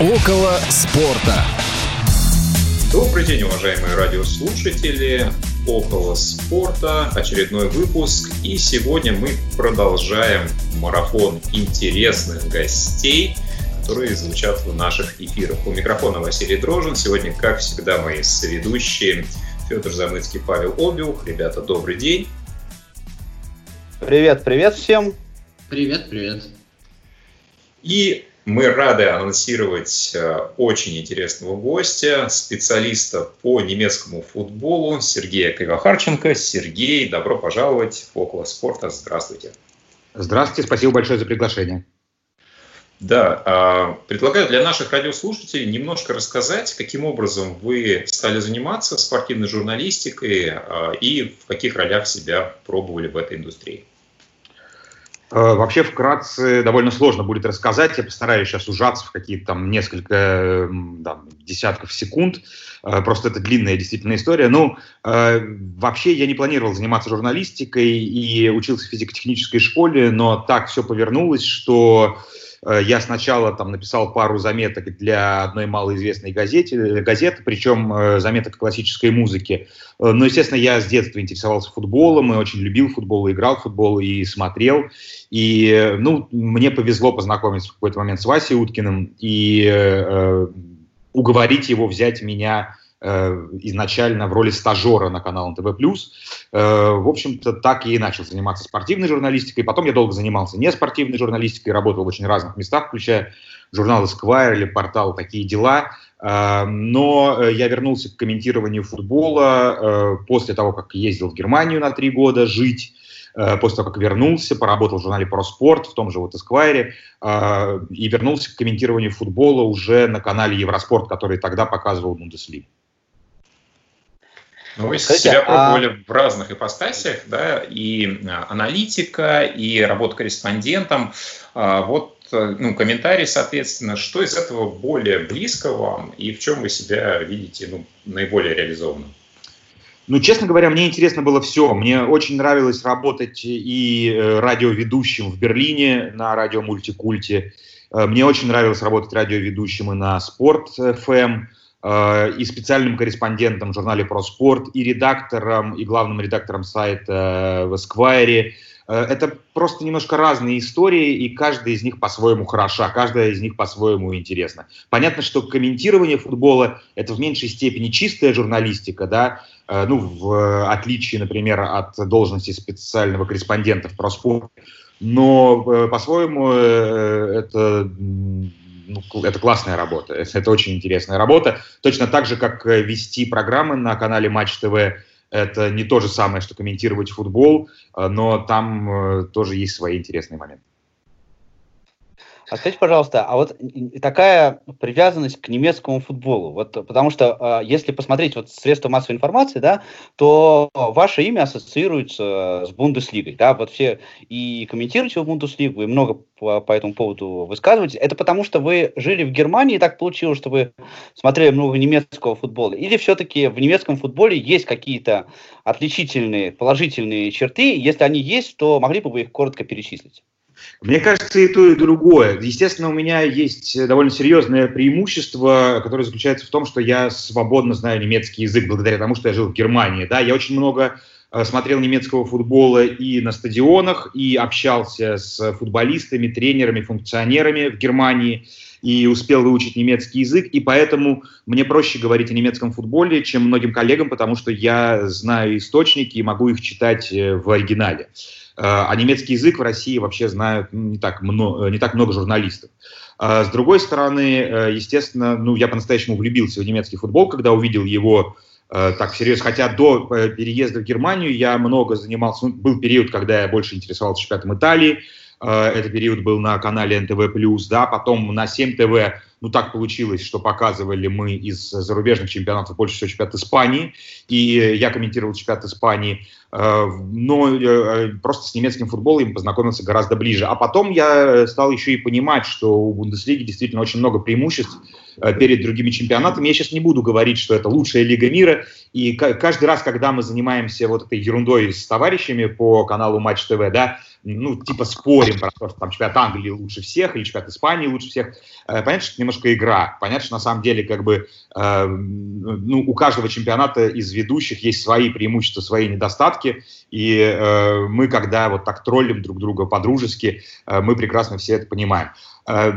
Около спорта. Добрый день, уважаемые радиослушатели. Около спорта, очередной выпуск. И сегодня мы продолжаем марафон интересных гостей, которые звучат в наших эфирах. У микрофона Василий Дрожин. Сегодня, как всегда, мои соведущие Федор Замыцкий, Павел Обиух. Ребята, добрый день. Привет, привет всем. Привет, привет. И мы рады анонсировать э, очень интересного гостя, специалиста по немецкому футболу Сергея Кривохарченко. Сергей, добро пожаловать в «Около спорта». Здравствуйте. Здравствуйте, спасибо большое за приглашение. Да, а, предлагаю для наших радиослушателей немножко рассказать, каким образом вы стали заниматься спортивной журналистикой а, и в каких ролях себя пробовали в этой индустрии. Э, вообще, вкратце, довольно сложно будет рассказать. Я постараюсь сейчас ужаться в какие-то там несколько да, десятков секунд. Э, просто это длинная действительно история. Ну, э, вообще я не планировал заниматься журналистикой и учился в физико-технической школе, но так все повернулось, что я сначала там написал пару заметок для одной малоизвестной газеты, э, газеты причем э, заметок классической музыки. Но, естественно, я с детства интересовался футболом и очень любил футбол, и играл в футбол и смотрел. И, ну, мне повезло познакомиться в какой-то момент с Васей Уткиным и э, уговорить его взять меня Э, изначально в роли стажера на канал НТВ+. Э, в общем-то, так и начал заниматься спортивной журналистикой. Потом я долго занимался не спортивной журналистикой, работал в очень разных местах, включая журнал Esquire или портал «Такие дела». Э, но я вернулся к комментированию футбола после того, как ездил в Германию на три года жить. После того, как вернулся, поработал в журнале «Про спорт», в том же вот Esquire, и вернулся к комментированию футбола уже на канале Евроспорт, который тогда показывал Бундеслигу. Ну, вы Скажите, себя пробовали а... в разных ипостасиях, да, и а, аналитика, и работа корреспондентом. А, вот э, ну, комментарий, соответственно, что из этого более близко вам и в чем вы себя видите ну, наиболее реализованным? Ну, честно говоря, мне интересно было все. Мне очень нравилось работать и э, радиоведущим в Берлине на радио Мультикульте. Э, мне очень нравилось работать радиоведущим и на Спорт FM. Э, и специальным корреспондентом в журнале «Про спорт», и редактором, и главным редактором сайта в Esquire. Э, это просто немножко разные истории, и каждая из них по-своему хороша, каждая из них по-своему интересна. Понятно, что комментирование футбола – это в меньшей степени чистая журналистика, да, э, ну, в отличие, например, от должности специального корреспондента в проспорте, но по-своему это ну, это классная работа, это очень интересная работа. Точно так же, как э, вести программы на канале Матч ТВ, это не то же самое, что комментировать футбол, э, но там э, тоже есть свои интересные моменты. А скажите, пожалуйста, а вот такая привязанность к немецкому футболу, вот потому что а, если посмотреть вот средства массовой информации, да, то ваше имя ассоциируется с Бундеслигой, да, вот все и комментируете в Бундеслигу, и много по, по этому поводу высказываете. Это потому что вы жили в Германии, и так получилось, что вы смотрели много немецкого футбола, или все-таки в немецком футболе есть какие-то отличительные, положительные черты, если они есть, то могли бы вы их коротко перечислить? Мне кажется, и то, и другое. Естественно, у меня есть довольно серьезное преимущество, которое заключается в том, что я свободно знаю немецкий язык благодаря тому, что я жил в Германии. Да, я очень много э, смотрел немецкого футбола и на стадионах, и общался с футболистами, тренерами, функционерами в Германии, и успел выучить немецкий язык, и поэтому мне проще говорить о немецком футболе, чем многим коллегам, потому что я знаю источники и могу их читать э, в оригинале. А немецкий язык в России вообще знают не так много, не так много журналистов. А с другой стороны, э, естественно, ну, я по-настоящему влюбился в немецкий футбол, когда увидел его э, так всерьез. Хотя до э, переезда в Германию я много занимался. Ну, был период, когда я больше интересовался чемпионатом Италии. Это период был на канале НТВ+, да, потом на 7 ТВ ну, так получилось, что показывали мы из зарубежных чемпионатов больше всего чемпионат Испании, и я комментировал чемпионат Испании, э, но э, просто с немецким футболом познакомился гораздо ближе. А потом я стал еще и понимать, что у Бундеслиги действительно очень много преимуществ э, перед другими чемпионатами. Я сейчас не буду говорить, что это лучшая лига мира, и каждый раз, когда мы занимаемся вот этой ерундой с товарищами по каналу Матч ТВ, да, ну, типа спорим про то, что там чемпионат Англии лучше всех или чемпионат Испании лучше всех, понятно, что немножко игра. Понятно, что на самом деле как бы э, ну, у каждого чемпионата из ведущих есть свои преимущества, свои недостатки. И э, мы, когда вот так троллим друг друга по-дружески, э, мы прекрасно все это понимаем. Э,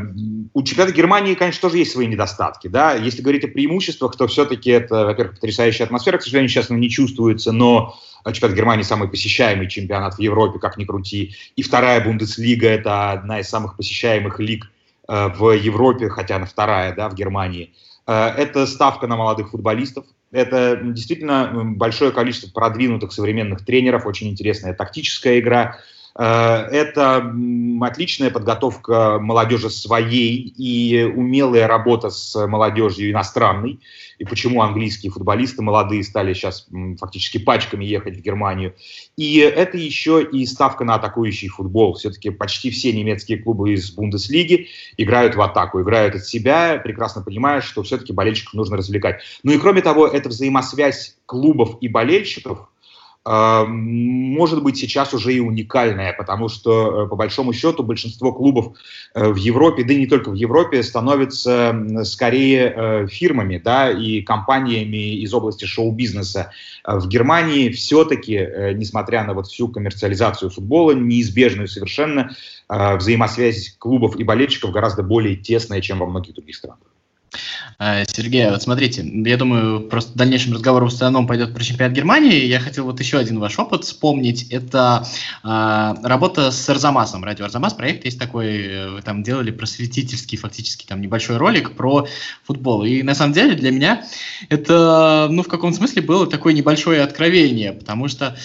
у чемпионата Германии, конечно, тоже есть свои недостатки. Да? Если говорить о преимуществах, то все-таки это, во-первых, потрясающая атмосфера, к сожалению, сейчас она не чувствуется, но чемпионат Германии самый посещаемый чемпионат в Европе, как ни крути. И вторая Бундеслига – это одна из самых посещаемых лиг э, в Европе, хотя она вторая да, в Германии. Э, это ставка на молодых футболистов. Это действительно большое количество продвинутых современных тренеров, очень интересная тактическая игра – это отличная подготовка молодежи своей и умелая работа с молодежью иностранной. И почему английские футболисты молодые стали сейчас фактически пачками ехать в Германию. И это еще и ставка на атакующий футбол. Все-таки почти все немецкие клубы из Бундеслиги играют в атаку, играют от себя, прекрасно понимая, что все-таки болельщиков нужно развлекать. Ну и кроме того, это взаимосвязь клубов и болельщиков – может быть сейчас уже и уникальная, потому что, э, по большому счету, большинство клубов э, в Европе, да и не только в Европе, становятся скорее э, фирмами да, и компаниями из области шоу-бизнеса. В Германии все-таки, несмотря на вот всю коммерциализацию футбола, неизбежную совершенно, взаимосвязь клубов и болельщиков гораздо более тесная, чем во многих других странах. Э, Сергей, вот смотрите, я думаю, просто дальнейшем разговор в основном пойдет про чемпионат Германии. Я хотел вот еще один ваш опыт вспомнить. Это э, работа с Арзамасом. Радио Арзамас проект есть такой, э, вы там делали просветительский фактически там небольшой ролик про футбол. И на самом деле для меня это, ну, в каком смысле было такое небольшое откровение, потому что,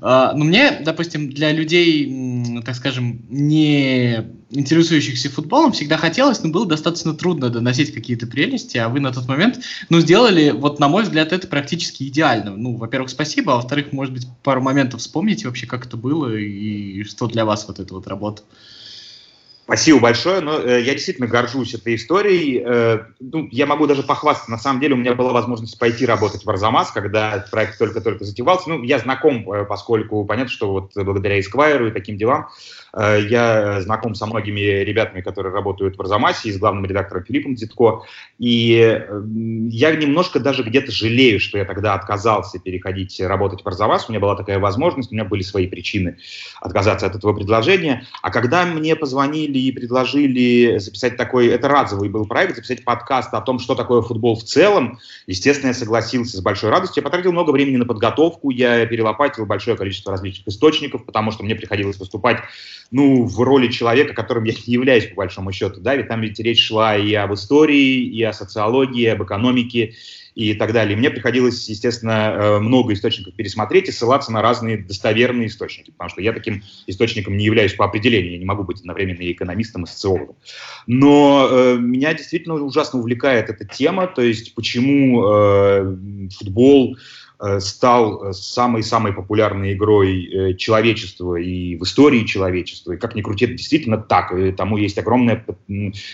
э, ну, мне, допустим, для людей, так скажем, не интересующихся футболом всегда хотелось, но было достаточно трудно доносить какие-то прелести, а вы на тот момент, ну, сделали, вот, на мой взгляд, это практически идеально. Ну, во-первых, спасибо, а во-вторых, может быть, пару моментов вспомните вообще, как это было и что для вас вот эта вот работа. Спасибо большое, но э, я действительно горжусь этой историей. Э, ну, я могу даже похвастаться. На самом деле у меня была возможность пойти работать в Арзамас, когда проект только-только затевался. Ну, я знаком, э, поскольку понятно, что вот благодаря Эсквайру и таким делам Э, я знаком со многими ребятами, которые работают в Арзамасе, и с главным редактором Филиппом Дзитко. И я немножко даже где-то жалею, что я тогда отказался переходить работать в Арзамас. У меня была такая возможность, у меня были свои причины отказаться от этого предложения. А когда мне позвонили и предложили записать такой, это разовый был проект, записать подкаст о том, что такое футбол в целом, естественно, я согласился с большой радостью. Я потратил много времени на подготовку, я перелопатил большое количество различных источников, потому что мне приходилось выступать ну, в роли человека, которым я не являюсь, по большому счету, да, ведь там ведь речь шла и об истории, и о социологии, об экономике, и так далее. Мне приходилось, естественно, э, много источников пересмотреть и ссылаться на разные достоверные источники, потому что я таким источником не являюсь по определению, я не могу быть одновременно и экономистом, и социологом. Но э, меня действительно ужасно увлекает эта тема, то есть почему э, футбол стал э, самой-самой популярной игрой э, человечества и в истории человечества. И как ни крути, это действительно так. И тому есть огромное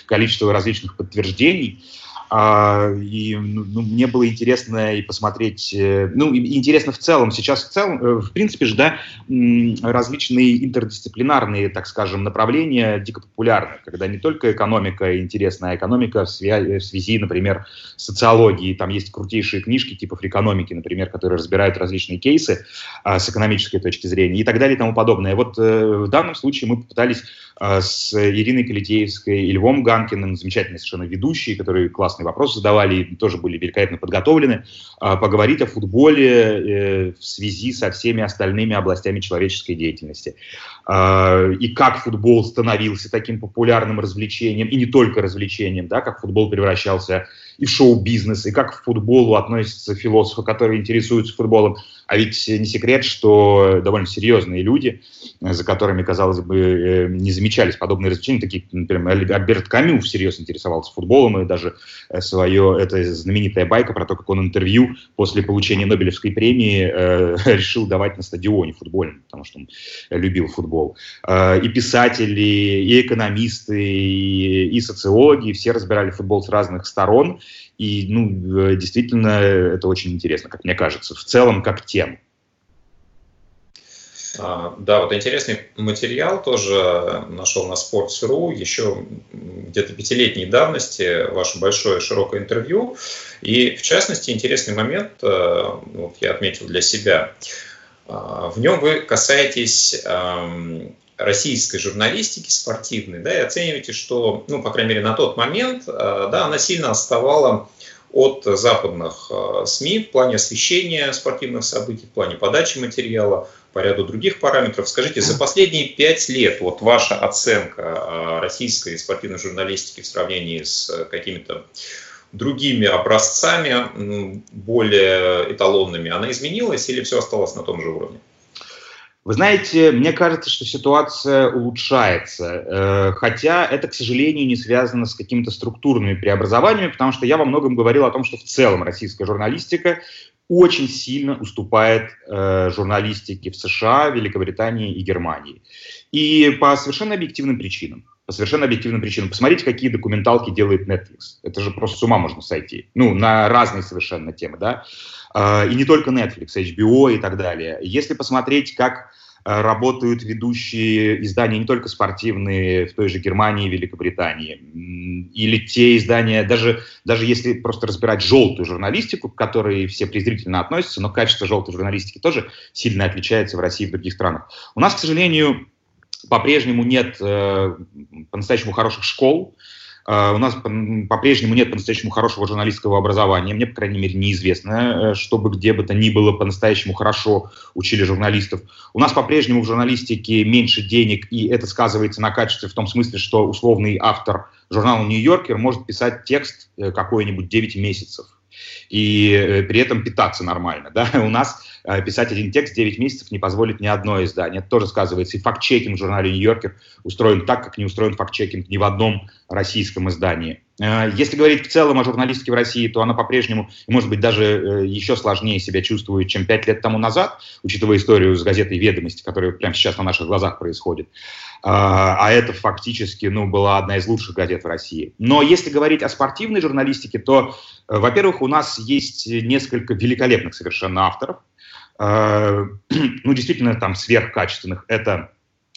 количество различных подтверждений. А, и ну, ну, мне было интересно и посмотреть, э, ну, интересно в целом, сейчас в целом, э, в принципе же, да, различные интердисциплинарные, так скажем, направления дико популярны, когда не только экономика интересна, а экономика в связи, в связи, например, с социологией. Там есть крутейшие книжки типа фрикономики, например, которые разбирают различные кейсы а, с экономической точки зрения и так далее и тому подобное. Вот э, в данном случае мы попытались а, с Ириной Калитеевской и Львом Ганкиным, замечательные совершенно ведущие, которые классные вопросы задавали и тоже были великолепно подготовлены, а, поговорить о футболе э, в связи со всеми остальными областями человеческой деятельности. А, и как футбол становился таким популярным развлечением, и не только развлечением, да, как футбол превращался и в шоу-бизнес, и как к футболу относятся философы, которые интересуются футболом. А ведь не секрет, что довольно серьезные люди, за которыми, казалось бы, э, не замечались подобные развлечения, такие, например, Альберт Камю всерьез интересовался футболом, и даже э, свое, это знаменитая байка про то, как он интервью после получения Нобелевской премии э, решил давать на стадионе футбольном, потому что он любил футбол. Э, и писатели, и экономисты, и, социологи, все разбирали футбол с разных сторон, и, ну, э, действительно, это очень интересно, как мне кажется, в целом как тема. А, да, вот интересный материал тоже нашел на Sports.ru еще где-то пятилетней давности, ваше большое широкое интервью. И в частности, интересный момент, э, вот я отметил для себя, в нем вы касаетесь российской журналистики спортивной, да, и оцениваете, что, ну, по крайней мере, на тот момент, э, да, она сильно отставала от западных э, СМИ в плане освещения спортивных событий, в плане подачи материала, по ряду других параметров. Скажите, за последние пять лет вот ваша оценка э, российской спортивной журналистики в сравнении с какими-то другими образцами, более эталонными, она изменилась или все осталось на том же уровне? Вы знаете, мне кажется, что ситуация улучшается, э, хотя это, к сожалению, не связано с какими-то структурными преобразованиями, потому что я во многом говорил о том, что в целом российская журналистика очень сильно уступает э, журналистике в США, Великобритании и Германии. И по совершенно объективным причинам. По совершенно объективным причинам. Посмотрите, какие документалки делает Netflix. Это же просто с ума можно сойти. Ну, на разные совершенно темы, да. Э, и не только Netflix, HBO и так далее. Если посмотреть, как Э, работают ведущие издания не только спортивные в той же Германии, Великобритании, или те издания, даже, даже если просто разбирать желтую журналистику, к которой все презрительно относятся, но качество желтой журналистики тоже сильно отличается в России и в других странах. У нас, к сожалению, по-прежнему нет э, по-настоящему хороших школ, а, у нас по-прежнему нет по-настоящему хорошего журналистского образования. Мне, по крайней мере, неизвестно, э, чтобы где бы то ни было по-настоящему хорошо учили журналистов. У нас по-прежнему в журналистике меньше денег, и это сказывается на качестве в том смысле, что условный автор журнала «Нью-Йоркер» может писать текст э, какой-нибудь 9 месяцев и э, при этом питаться нормально. Да? У нас э, писать один текст 9 месяцев не позволит ни одно издание. Это тоже сказывается. И факт-чекинг в журнале «Нью-Йоркер» устроен так, как не устроен факт-чекинг ни в одном российском издании. Э, если говорить в целом о журналистике в России, то она по-прежнему, может быть, даже еще сложнее себя чувствует, чем пять лет тому назад, учитывая историю с газетой «Ведомости», которая прямо сейчас на наших глазах происходит. А это фактически ну, была одна из лучших газет в России. Но если говорить о спортивной журналистике, то, э, во-первых, у нас есть несколько великолепных совершенно авторов. Э, ну, действительно, там сверхкачественных. Это,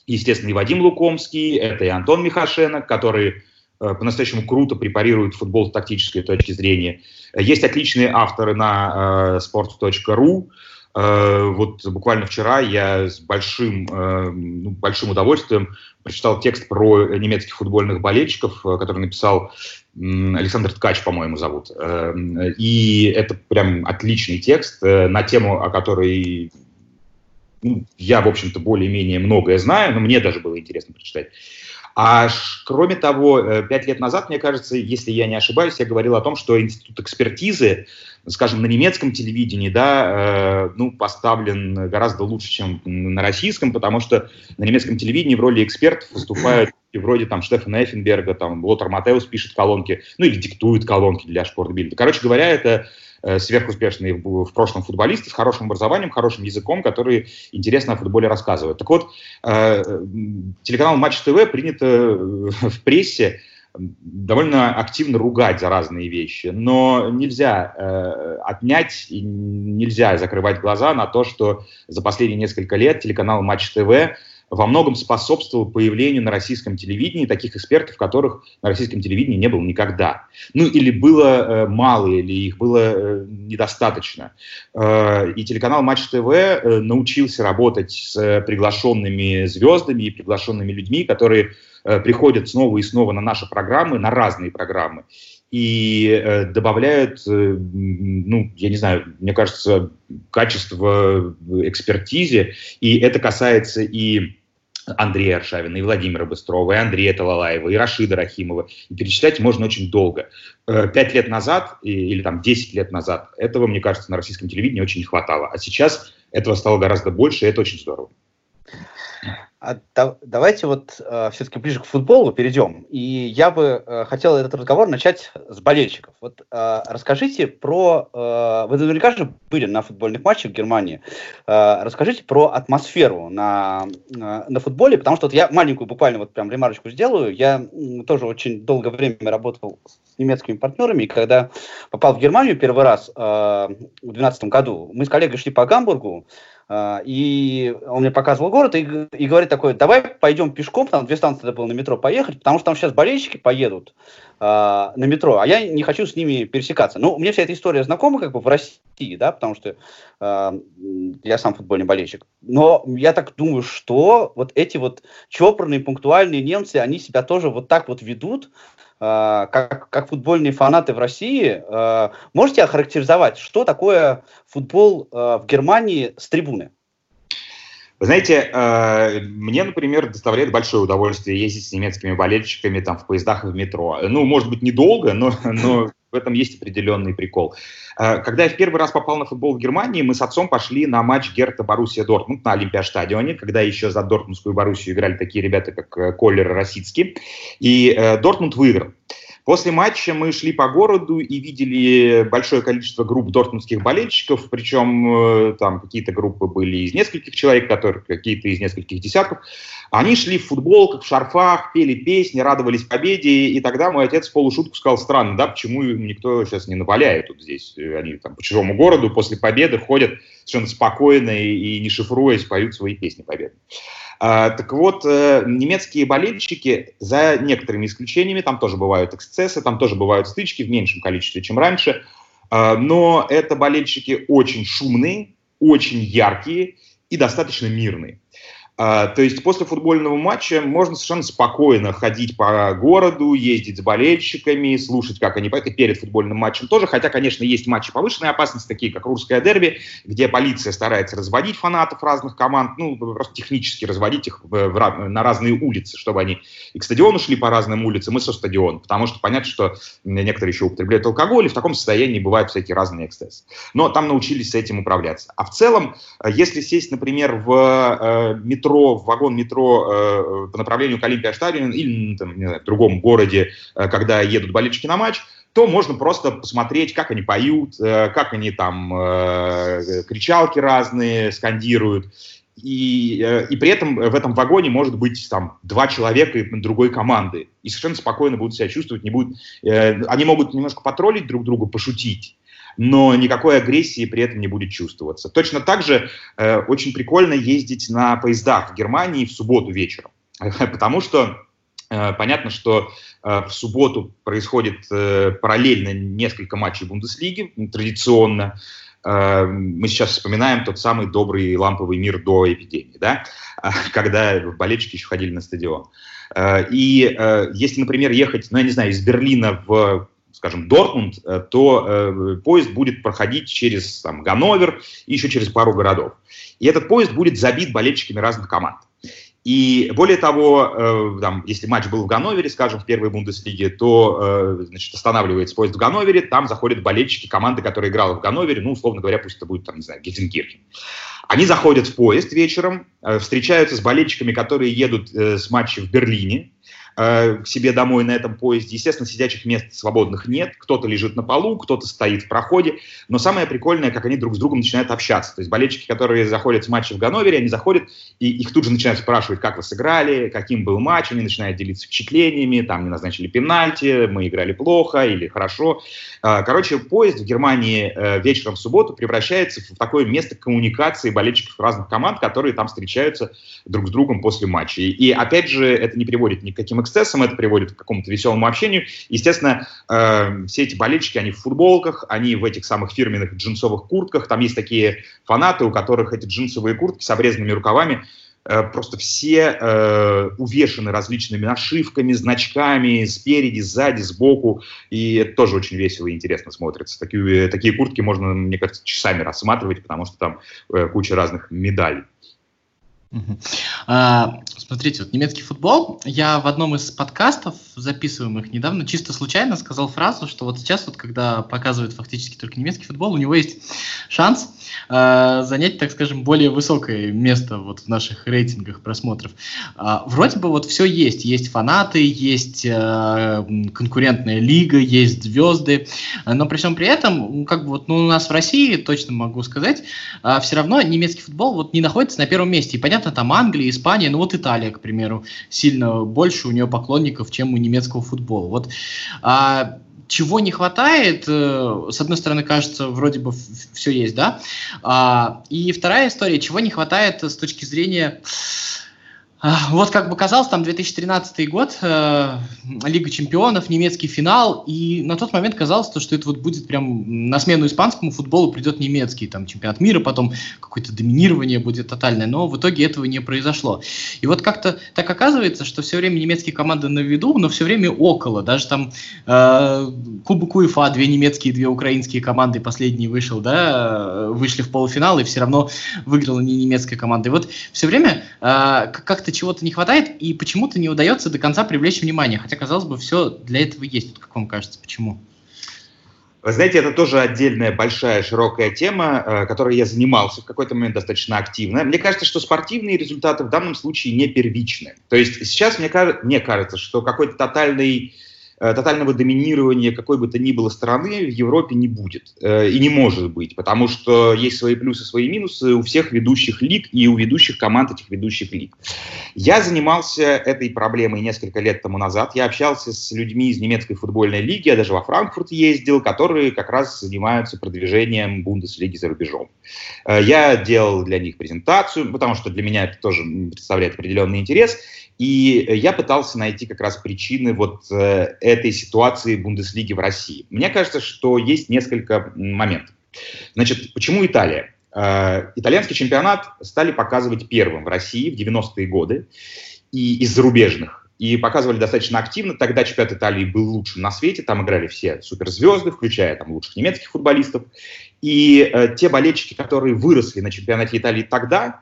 естественно, и Вадим Лукомский, это и Антон Михашенко, которые э, по-настоящему круто препарируют футбол с тактической точки зрения. Есть отличные авторы на sports.ru, Э, вот буквально вчера я с большим, ну, большим удовольствием прочитал текст про немецких футбольных болельщиков, который написал Александр Ткач, по-моему, зовут. И это прям отличный текст на тему, о которой ну, я, в общем-то, более-менее многое знаю, но мне даже было интересно прочитать. А кроме того, пять лет назад, мне кажется, если я не ошибаюсь, я говорил о том, что институт экспертизы скажем, на немецком телевидении, да, э, ну, поставлен гораздо лучше, чем на российском, потому что на немецком телевидении в роли экспертов выступают и вроде там Штефана Эффенберга, там Лотар Матеус пишет колонки, ну или диктует колонки для Шпортбильда. Короче говоря, это э, сверхуспешные в, в прошлом футболисты с хорошим образованием, хорошим языком, которые интересно о футболе рассказывают. Так вот, э, телеканал Матч ТВ принято э, в прессе довольно активно ругать за разные вещи, но нельзя э, отнять и нельзя закрывать глаза на то, что за последние несколько лет телеканал Матч ТВ во многом способствовал появлению на российском телевидении таких экспертов, которых на российском телевидении не было никогда. Ну или было э, мало, или их было э, недостаточно. Э, и телеканал Матч ТВ э, научился работать с приглашенными звездами и приглашенными людьми, которые Э, приходят снова и снова на наши программы, на разные программы, и э, добавляют, э, ну, я не знаю, мне кажется, качество экспертизе, и это касается и Андрея Аршавина, и Владимира Быстрова, и Андрея Талалаева, и Рашида Рахимова. И перечислять можно очень долго. Пять лет назад или там десять лет назад этого, мне кажется, на российском телевидении очень не хватало. А сейчас этого стало гораздо больше, и это очень здорово. А да, давайте вот э, все-таки ближе к футболу перейдем. И я бы э, хотел этот разговор начать с болельщиков. Вот э, расскажите про... Э, вы наверняка же были на футбольных матчах в Германии. Э, расскажите про атмосферу на, на, на футболе, потому что вот я маленькую буквально вот прям ремарочку сделаю. Я тоже очень долгое время работал с немецкими партнерами, и когда попал в Германию первый раз э, в 2012 году, мы с коллегой шли по Гамбургу, А, и он мне показывал город и, и говорит такой, давай пойдем пешком, там две станции надо было на метро поехать, потому что там сейчас болельщики поедут э, на метро, а я не хочу с ними пересекаться. Ну, мне вся эта история знакома как бы в России, да, потому что э, я сам футбольный болельщик. Но я так думаю, что вот эти вот чопорные, пунктуальные немцы, они себя тоже вот так вот ведут, а, как, как футбольные фанаты в России, а, можете охарактеризовать, что такое футбол а, в Германии с трибуны? Вы знаете, мне, например, доставляет большое удовольствие ездить с немецкими болельщиками там в поездах и в метро. Ну, может быть, недолго, но, но этом есть определенный прикол. Э, когда я в первый раз попал на футбол в Германии, мы с отцом пошли на матч Герта Боруссия Дортмунд на Олимпиастадионе, когда еще за Дортмундскую Боруссию играли такие ребята, как э, Коллер и Росицкий. И э, Дортмунд выиграл. После матча мы шли по городу и видели большое количество групп дортмундских болельщиков, причем там какие-то группы были из нескольких человек, которые какие-то из нескольких десятков. Они шли в футболках, в шарфах, пели песни, радовались победе, и тогда мой отец в полушутку сказал, странно, да, почему никто сейчас не наваляет тут здесь, они там по чужому городу после победы ходят совершенно спокойно и, и не шифруясь, поют свои песни победы. А, так вот, э, немецкие болельщики, за некоторыми исключениями, там тоже бывают эксцессы, там тоже бывают стычки в меньшем количестве, чем раньше, а, но это болельщики очень шумные, очень яркие и достаточно мирные. А, то есть после футбольного матча можно совершенно спокойно ходить по городу, ездить с болельщиками, слушать, как они поют, перед футбольным матчем тоже, хотя, конечно, есть матчи повышенной опасности, такие как Русское дерби, где полиция старается разводить фанатов разных команд, ну, просто технически разводить их на разные улицы, чтобы они и к стадиону шли по разным улицам, и со стадиона, потому что понятно, что некоторые еще употребляют алкоголь, и в таком состоянии бывают всякие разные эксцессы. Но там научились с этим управляться. А в целом, э, если сесть, например, в э, метро, метро, в вагон метро э, по направлению к Олимпиаштадион или там, не знаю, в другом городе, э, когда едут болельщики на матч, то можно просто посмотреть, как они поют, э, как они там э, кричалки разные скандируют. И, э, и при этом в этом вагоне может быть там два человека другой команды. И совершенно спокойно будут себя чувствовать, не будут, э, они могут немножко потроллить друг друга, пошутить но никакой агрессии при этом не будет чувствоваться. Точно так же э, очень прикольно ездить на поездах в Германии в субботу вечером, потому что э, понятно, что э, в субботу происходит э, параллельно несколько матчей Бундеслиги, традиционно. Мы сейчас вспоминаем тот самый добрый ламповый мир до эпидемии, да, когда болельщики еще ходили на стадион. И если, например, ехать, ну, я не знаю, из Берлина в скажем, Дортмунд, э, то э, поезд будет проходить через там, Ганновер и еще через пару городов. И этот поезд будет забит болельщиками разных команд. И более того, э, там, если матч был в Ганновере, скажем, в первой Бундеслиге, то значит, останавливается поезд в Ганновере, там заходят болельщики команды, которая играла в Ганновере, ну, условно говоря, пусть это будет, там, не знаю, Гельзенкирхен. Они заходят в поезд вечером, встречаются с болельщиками, которые едут с матча в Берлине, Э, к себе домой на этом поезде. Естественно, сидячих мест свободных нет. Кто-то лежит на полу, кто-то стоит в проходе. Но самое прикольное, как они друг с другом начинают общаться. То есть болельщики, которые заходят с матча в Ганновере, они заходят, и их тут же начинают спрашивать, как вы сыграли, каким был матч, они начинают делиться впечатлениями, там не назначили пенальти, мы играли плохо или хорошо. Э, короче, поезд в Германии э, вечером в субботу превращается в такое место коммуникации болельщиков разных команд, которые там встречаются друг с другом после матча. И опять же, это не приводит ни к каким эксцессам, это приводит к какому-то веселому общению. Естественно, э, все эти болельщики, они в футболках, они в этих самых фирменных джинсовых куртках. Там есть такие фанаты, у которых эти джинсовые куртки с обрезанными рукавами э, просто все э, увешаны различными нашивками, значками спереди, сзади, сбоку, и это тоже очень весело и интересно смотрится. Такие, такие куртки можно, мне кажется, часами рассматривать, потому что там э, куча разных медалей. А, смотрите, вот немецкий футбол. Я в одном из подкастов, записываемых недавно, чисто случайно сказал фразу, что вот сейчас, вот, когда показывают фактически только немецкий футбол, у него есть шанс э, занять, так скажем, более высокое место вот в наших рейтингах просмотров. Э, вроде бы вот все есть. Есть фанаты, есть э, конкурентная лига, есть звезды. Но при всем при этом, как бы вот ну, у нас в России, точно могу сказать, э, все равно немецкий футбол вот не находится на первом месте. И понятно, понятно, там Англия, Испания, ну вот Италия, к примеру, сильно больше у нее поклонников, чем у немецкого футбола. Вот а, чего не хватает, э, с одной стороны, кажется, вроде бы все есть, да, а, и вторая история, чего не хватает с точки зрения вот как бы казалось, там 2013 год, э, Лига чемпионов, немецкий финал, и на тот момент казалось, то, что это вот будет прям на смену испанскому футболу придет немецкий, там чемпионат мира, потом какое-то доминирование будет тотальное, но в итоге этого не произошло. И вот как-то так оказывается, что все время немецкие команды на виду, но все время около, даже там э, Кубок УЕФА, две немецкие, две украинские команды, последний вышел, да, вышли в полуфинал, и все равно выиграла не немецкая команда. И вот все время э, как-то чего-то не хватает, и почему-то не удается до конца привлечь внимание. Хотя, казалось бы, все для этого есть. Вот как вам кажется, почему? Вы знаете, это тоже отдельная большая широкая тема, э, которой я занимался в какой-то момент достаточно активно. Мне кажется, что спортивные результаты в данном случае не первичны. То есть сейчас мне, мне кажется, что какой-то тотальный тотального доминирования какой бы то ни было страны в Европе не будет э, и не может быть, потому что есть свои плюсы, свои минусы у всех ведущих лиг и у ведущих команд этих ведущих лиг. Я занимался этой проблемой несколько лет тому назад. Я общался с людьми из немецкой футбольной лиги, я даже во Франкфурт ездил, которые как раз занимаются продвижением Бундеслиги за рубежом. Э, я делал для них презентацию, потому что для меня это тоже представляет определенный интерес. И я пытался найти как раз причины вот э, этой ситуации Бундеслиги в России. Мне кажется, что есть несколько моментов. Значит, почему Италия? Э, итальянский чемпионат стали показывать первым в России в 90-е годы и из зарубежных. И показывали достаточно активно. Тогда чемпионат Италии был лучшим на свете. Там играли все суперзвезды, включая там, лучших немецких футболистов. И э, те болельщики, которые выросли на чемпионате Италии тогда,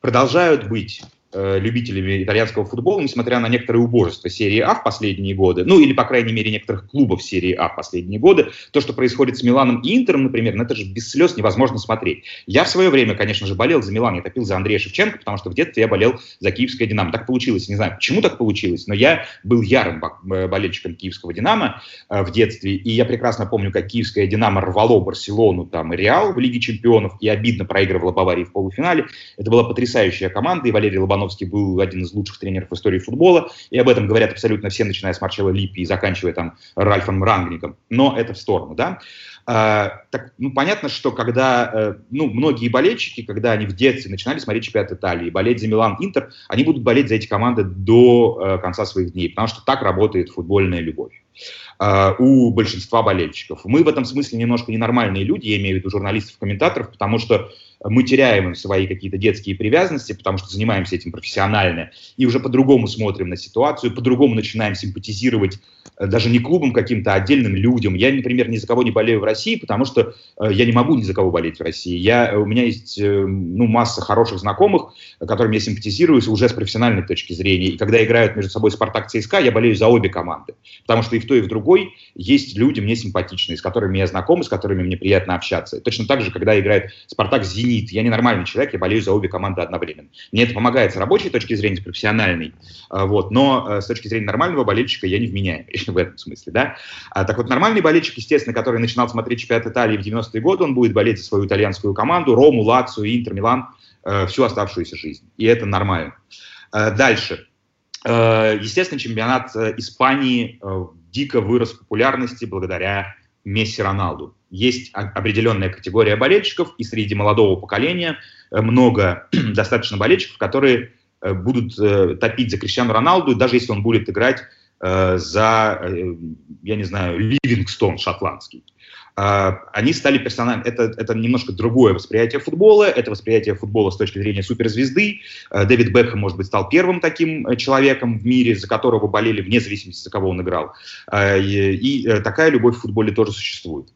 продолжают быть Э, любителями итальянского футбола, несмотря на некоторые убожества серии А в последние годы, ну или, по крайней мере, некоторых клубов серии А в последние годы, то, что происходит с Миланом и Интером, например, ну это же без слез невозможно смотреть. Я в свое время, конечно же, болел за Милан, я топил за Андрея Шевченко, потому что в детстве я болел за киевское «Динамо». Так получилось, не знаю, почему так получилось, но я был ярым э, болельщиком киевского «Динамо» э, в детстве, и я прекрасно помню, как киевское «Динамо» рвало Барселону там и Реал в Лиге чемпионов, и обидно проигрывало Баварии в полуфинале. Это была потрясающая команда, и Валерий Лобанов Лобановский был один из лучших тренеров в истории футбола, и об этом говорят абсолютно все, начиная с Марчелла Липпи и заканчивая там Ральфом Рангником. Но это в сторону, да. А, так, ну, понятно, что когда, э, ну, многие болельщики, когда они в детстве начинали смотреть чемпионат Италии, болеть за Милан, Интер, они будут болеть за эти команды до э, конца своих дней, потому что так работает футбольная любовь э, у большинства болельщиков. Мы в этом смысле немножко ненормальные люди, я имею в виду журналистов, комментаторов, потому что мы теряем свои какие-то детские привязанности, потому что занимаемся этим профессионально, и уже по-другому смотрим на ситуацию, по-другому начинаем симпатизировать э, даже не клубам, каким-то отдельным людям. Я, например, ни за кого не болею в России, потому что э, я не могу ни за кого болеть в России. Я, у меня есть э, ну, масса хороших знакомых, которым я симпатизирую уже с профессиональной точки зрения. И когда играют между собой Спартак ЦСКА, я болею за обе команды. Потому что и в той, и в другой есть люди мне симпатичные, с которыми я знаком, с которыми мне приятно общаться. Точно так же, когда играет Спартак «Зенит». Я ненормальный человек, я болею за обе команды одновременно. Мне это помогает с рабочей точки зрения, с профессиональной, а, вот, но э, с точки зрения нормального болельщика я не вменяем в этом смысле. Да? А, так вот, нормальный болельщик, естественно, который начинал смотреть чемпионат Италии в 90-е годы, он будет болеть за свою итальянскую команду, Рому, Лацию, Интер, Милан э, всю оставшуюся жизнь. И это нормально. Э, дальше. Естественно, чемпионат Испании дико вырос в популярности благодаря Месси Роналду. Есть определенная категория болельщиков, и среди молодого поколения э, много достаточно болельщиков, которые э, будут э, топить за Криштиану Роналду, даже если он будет играть за, я не знаю, Ливингстон шотландский. Они стали персонажами. Это, это немножко другое восприятие футбола. Это восприятие футбола с точки зрения суперзвезды. Дэвид Бекхэм, может быть, стал первым таким человеком в мире, за которого болели вне зависимости, за кого он играл. И, и такая любовь в футболе тоже существует.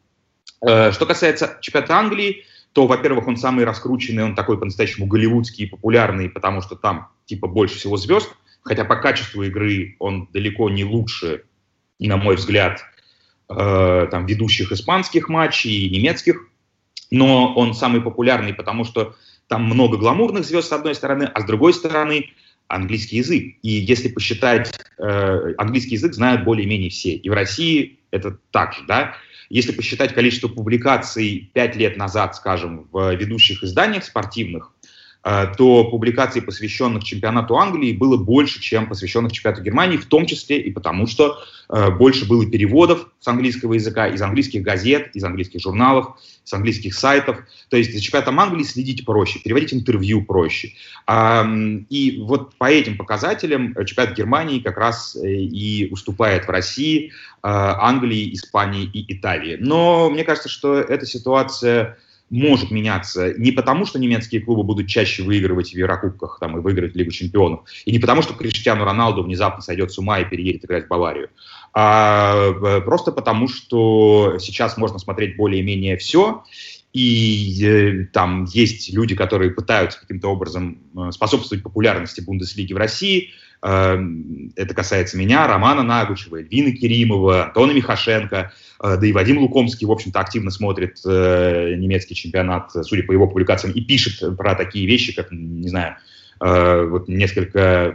Э, что касается чемпионата Англии, то, во-первых, он самый раскрученный, он такой по-настоящему голливудский и популярный, потому что там типа больше всего звезд, хотя по качеству игры он далеко не лучше, на мой взгляд, э, там, ведущих испанских матчей немецких, но он самый популярный, потому что там много гламурных звезд с одной стороны, а с другой стороны английский язык. И если посчитать, э, английский язык знают более-менее все. И в России это так же, да. Если посчитать количество публикаций пять лет назад, скажем, в ведущих изданиях спортивных, то публикаций, посвященных чемпионату Англии, было больше, чем посвященных чемпионату Германии, в том числе и потому, что э, больше было переводов с английского языка, из английских газет, из английских журналов, с английских сайтов. То есть за чемпионатом Англии следить проще, переводить интервью проще. И вот по этим показателям чемпионат Германии как раз и уступает в России Англии, Испании и Италии. Но мне кажется, что эта ситуация может меняться не потому, что немецкие клубы будут чаще выигрывать в Еврокубках там, и выиграть Лигу чемпионов, и не потому, что Криштиану Роналду внезапно сойдет с ума и переедет играть в Баварию, а э, просто потому, что сейчас можно смотреть более-менее все, и э, там есть люди, которые пытаются каким-то образом э, способствовать популярности Бундеслиги в России. Э, это касается меня, Романа Нагучева, Эльвины Керимова, Антона Михашенко – Э, да и Вадим Лукомский, в общем-то, активно смотрит э, немецкий чемпионат, судя по его публикациям, и пишет про такие вещи, как, не знаю, э, вот несколько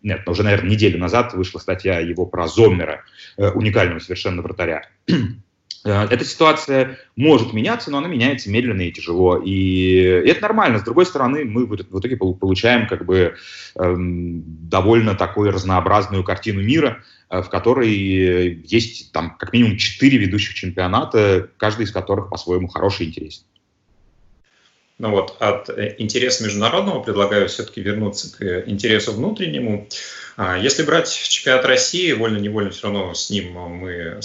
нет, уже, наверное, неделю назад вышла статья его про Зоммера, уникального совершенно вратаря. Эта ситуация может меняться, но она меняется медленно и тяжело. И это нормально. С другой стороны, мы в итоге получаем как бы эм, довольно такую разнообразную картину мира, Э, в которой есть там как минимум четыре ведущих чемпионата, каждый из которых по-своему хороший и интересный. Ну вот, от э, интереса международного предлагаю все-таки вернуться к интересу внутреннему. А, если брать чемпионат России, вольно-невольно все равно с ним мы э,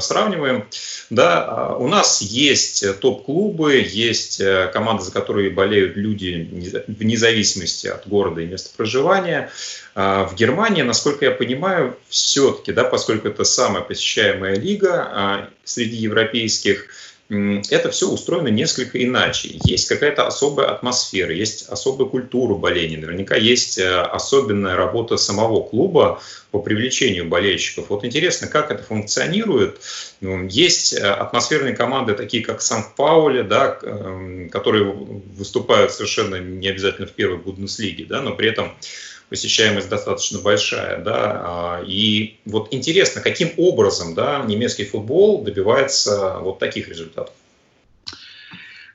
сравниваем, да, а, у нас есть топ-клубы, есть команды, за которые болеют люди вне зависимости от города и места проживания. А, в Германии, насколько я понимаю, все-таки, да, поскольку это самая посещаемая лига среди европейских, это все устроено несколько иначе. Есть какая-то особая атмосфера, есть особая культура боления, наверняка есть э, особенная работа самого клуба по привлечению болельщиков. Вот интересно, как это функционирует. Ну, есть э, атмосферные команды, такие как Сан-Паули, да, эм, которые выступают совершенно не обязательно в первой Бундеслиге, да, но при этом посещаемость достаточно большая, да, а, и вот интересно, каким образом, да, немецкий футбол добивается вот таких результатов?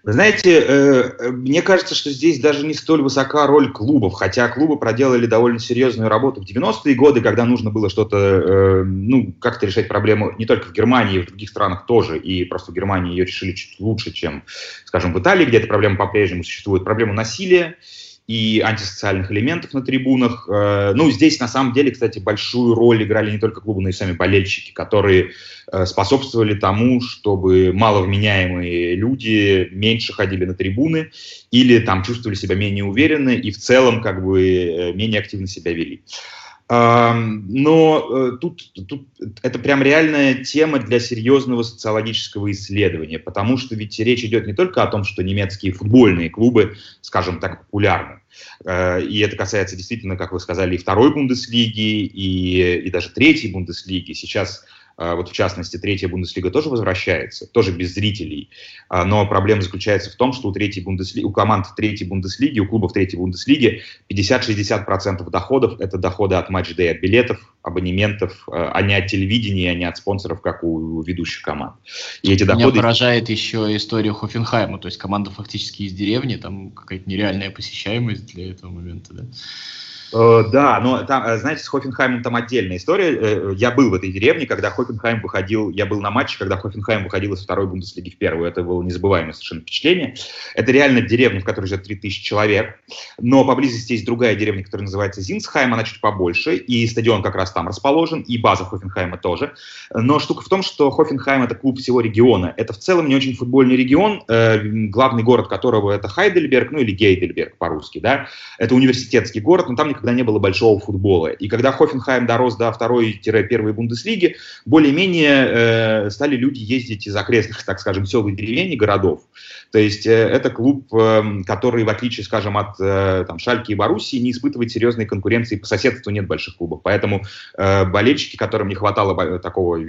Вы знаете, э, мне кажется, что здесь даже не столь высока роль клубов, хотя клубы проделали довольно серьезную работу в 90-е годы, когда нужно было что-то, э, ну, как-то решать проблему не только в Германии, в других странах тоже, и просто в Германии ее решили чуть лучше, чем, скажем, в Италии, где эта проблема по-прежнему существует, проблему насилия, и антисоциальных элементов на трибунах. Э, ну, здесь, на самом деле, кстати, большую роль играли не только клубы, но и сами болельщики, которые э, способствовали тому, чтобы маловменяемые люди меньше ходили на трибуны или там чувствовали себя менее уверенно и в целом как бы э, менее активно себя вели. Но э, тут, тут это прям реальная тема для серьезного социологического исследования, потому что ведь речь идет не только о том, что немецкие футбольные клубы, скажем так, популярны. Э, и это касается действительно, как вы сказали, и второй Бундеслиги, и, и даже третьей Бундеслиги. Сейчас вот в частности, третья Бундеслига тоже возвращается, тоже без зрителей. А, но проблема заключается в том, что у, третьей Бундеслиги, у команд третьей Бундеслиги, у клубов третьей Бундеслиги 50-60% доходов – это доходы от матч-дэй, от билетов, абонементов, а не от телевидения, а не от спонсоров, как у ведущих команд. И эти доходы... Меня поражает еще история Хофенхайма, то есть команда фактически из деревни, там какая-то нереальная посещаемость для этого момента, да? Э, да, но там, э, знаете, с Хофенхаймом там отдельная история. Э, я был в этой деревне, когда Хофенхайм выходил, я был на матче, когда Хофенхайм выходил из второй Бундеслиги в первую. Это было незабываемое совершенно впечатление. Это реально деревня, в которой живет 3000 человек, но поблизости есть другая деревня, которая называется Зинсхайм, она чуть побольше, и стадион как раз там расположен, и база Хофенхайма тоже. Но штука в том, что Хофенхайм это клуб всего региона. Это в целом не очень футбольный регион, главный город которого это Хайдельберг, ну или Гейдельберг по-русски, да. Это университетский город, но там никогда не было большого футбола. И когда Хофенхайм дорос до второй-первой Бундеслиги, более-менее э, стали люди ездить из окрестных, так скажем, сел и деревень и городов. То есть э, это клуб, э, который, в отличие, скажем, от э, там, Шальки и Боруссии, не испытывает серьезной конкуренции, по соседству нет больших клубов. Поэтому э, болельщики, которым не хватало такого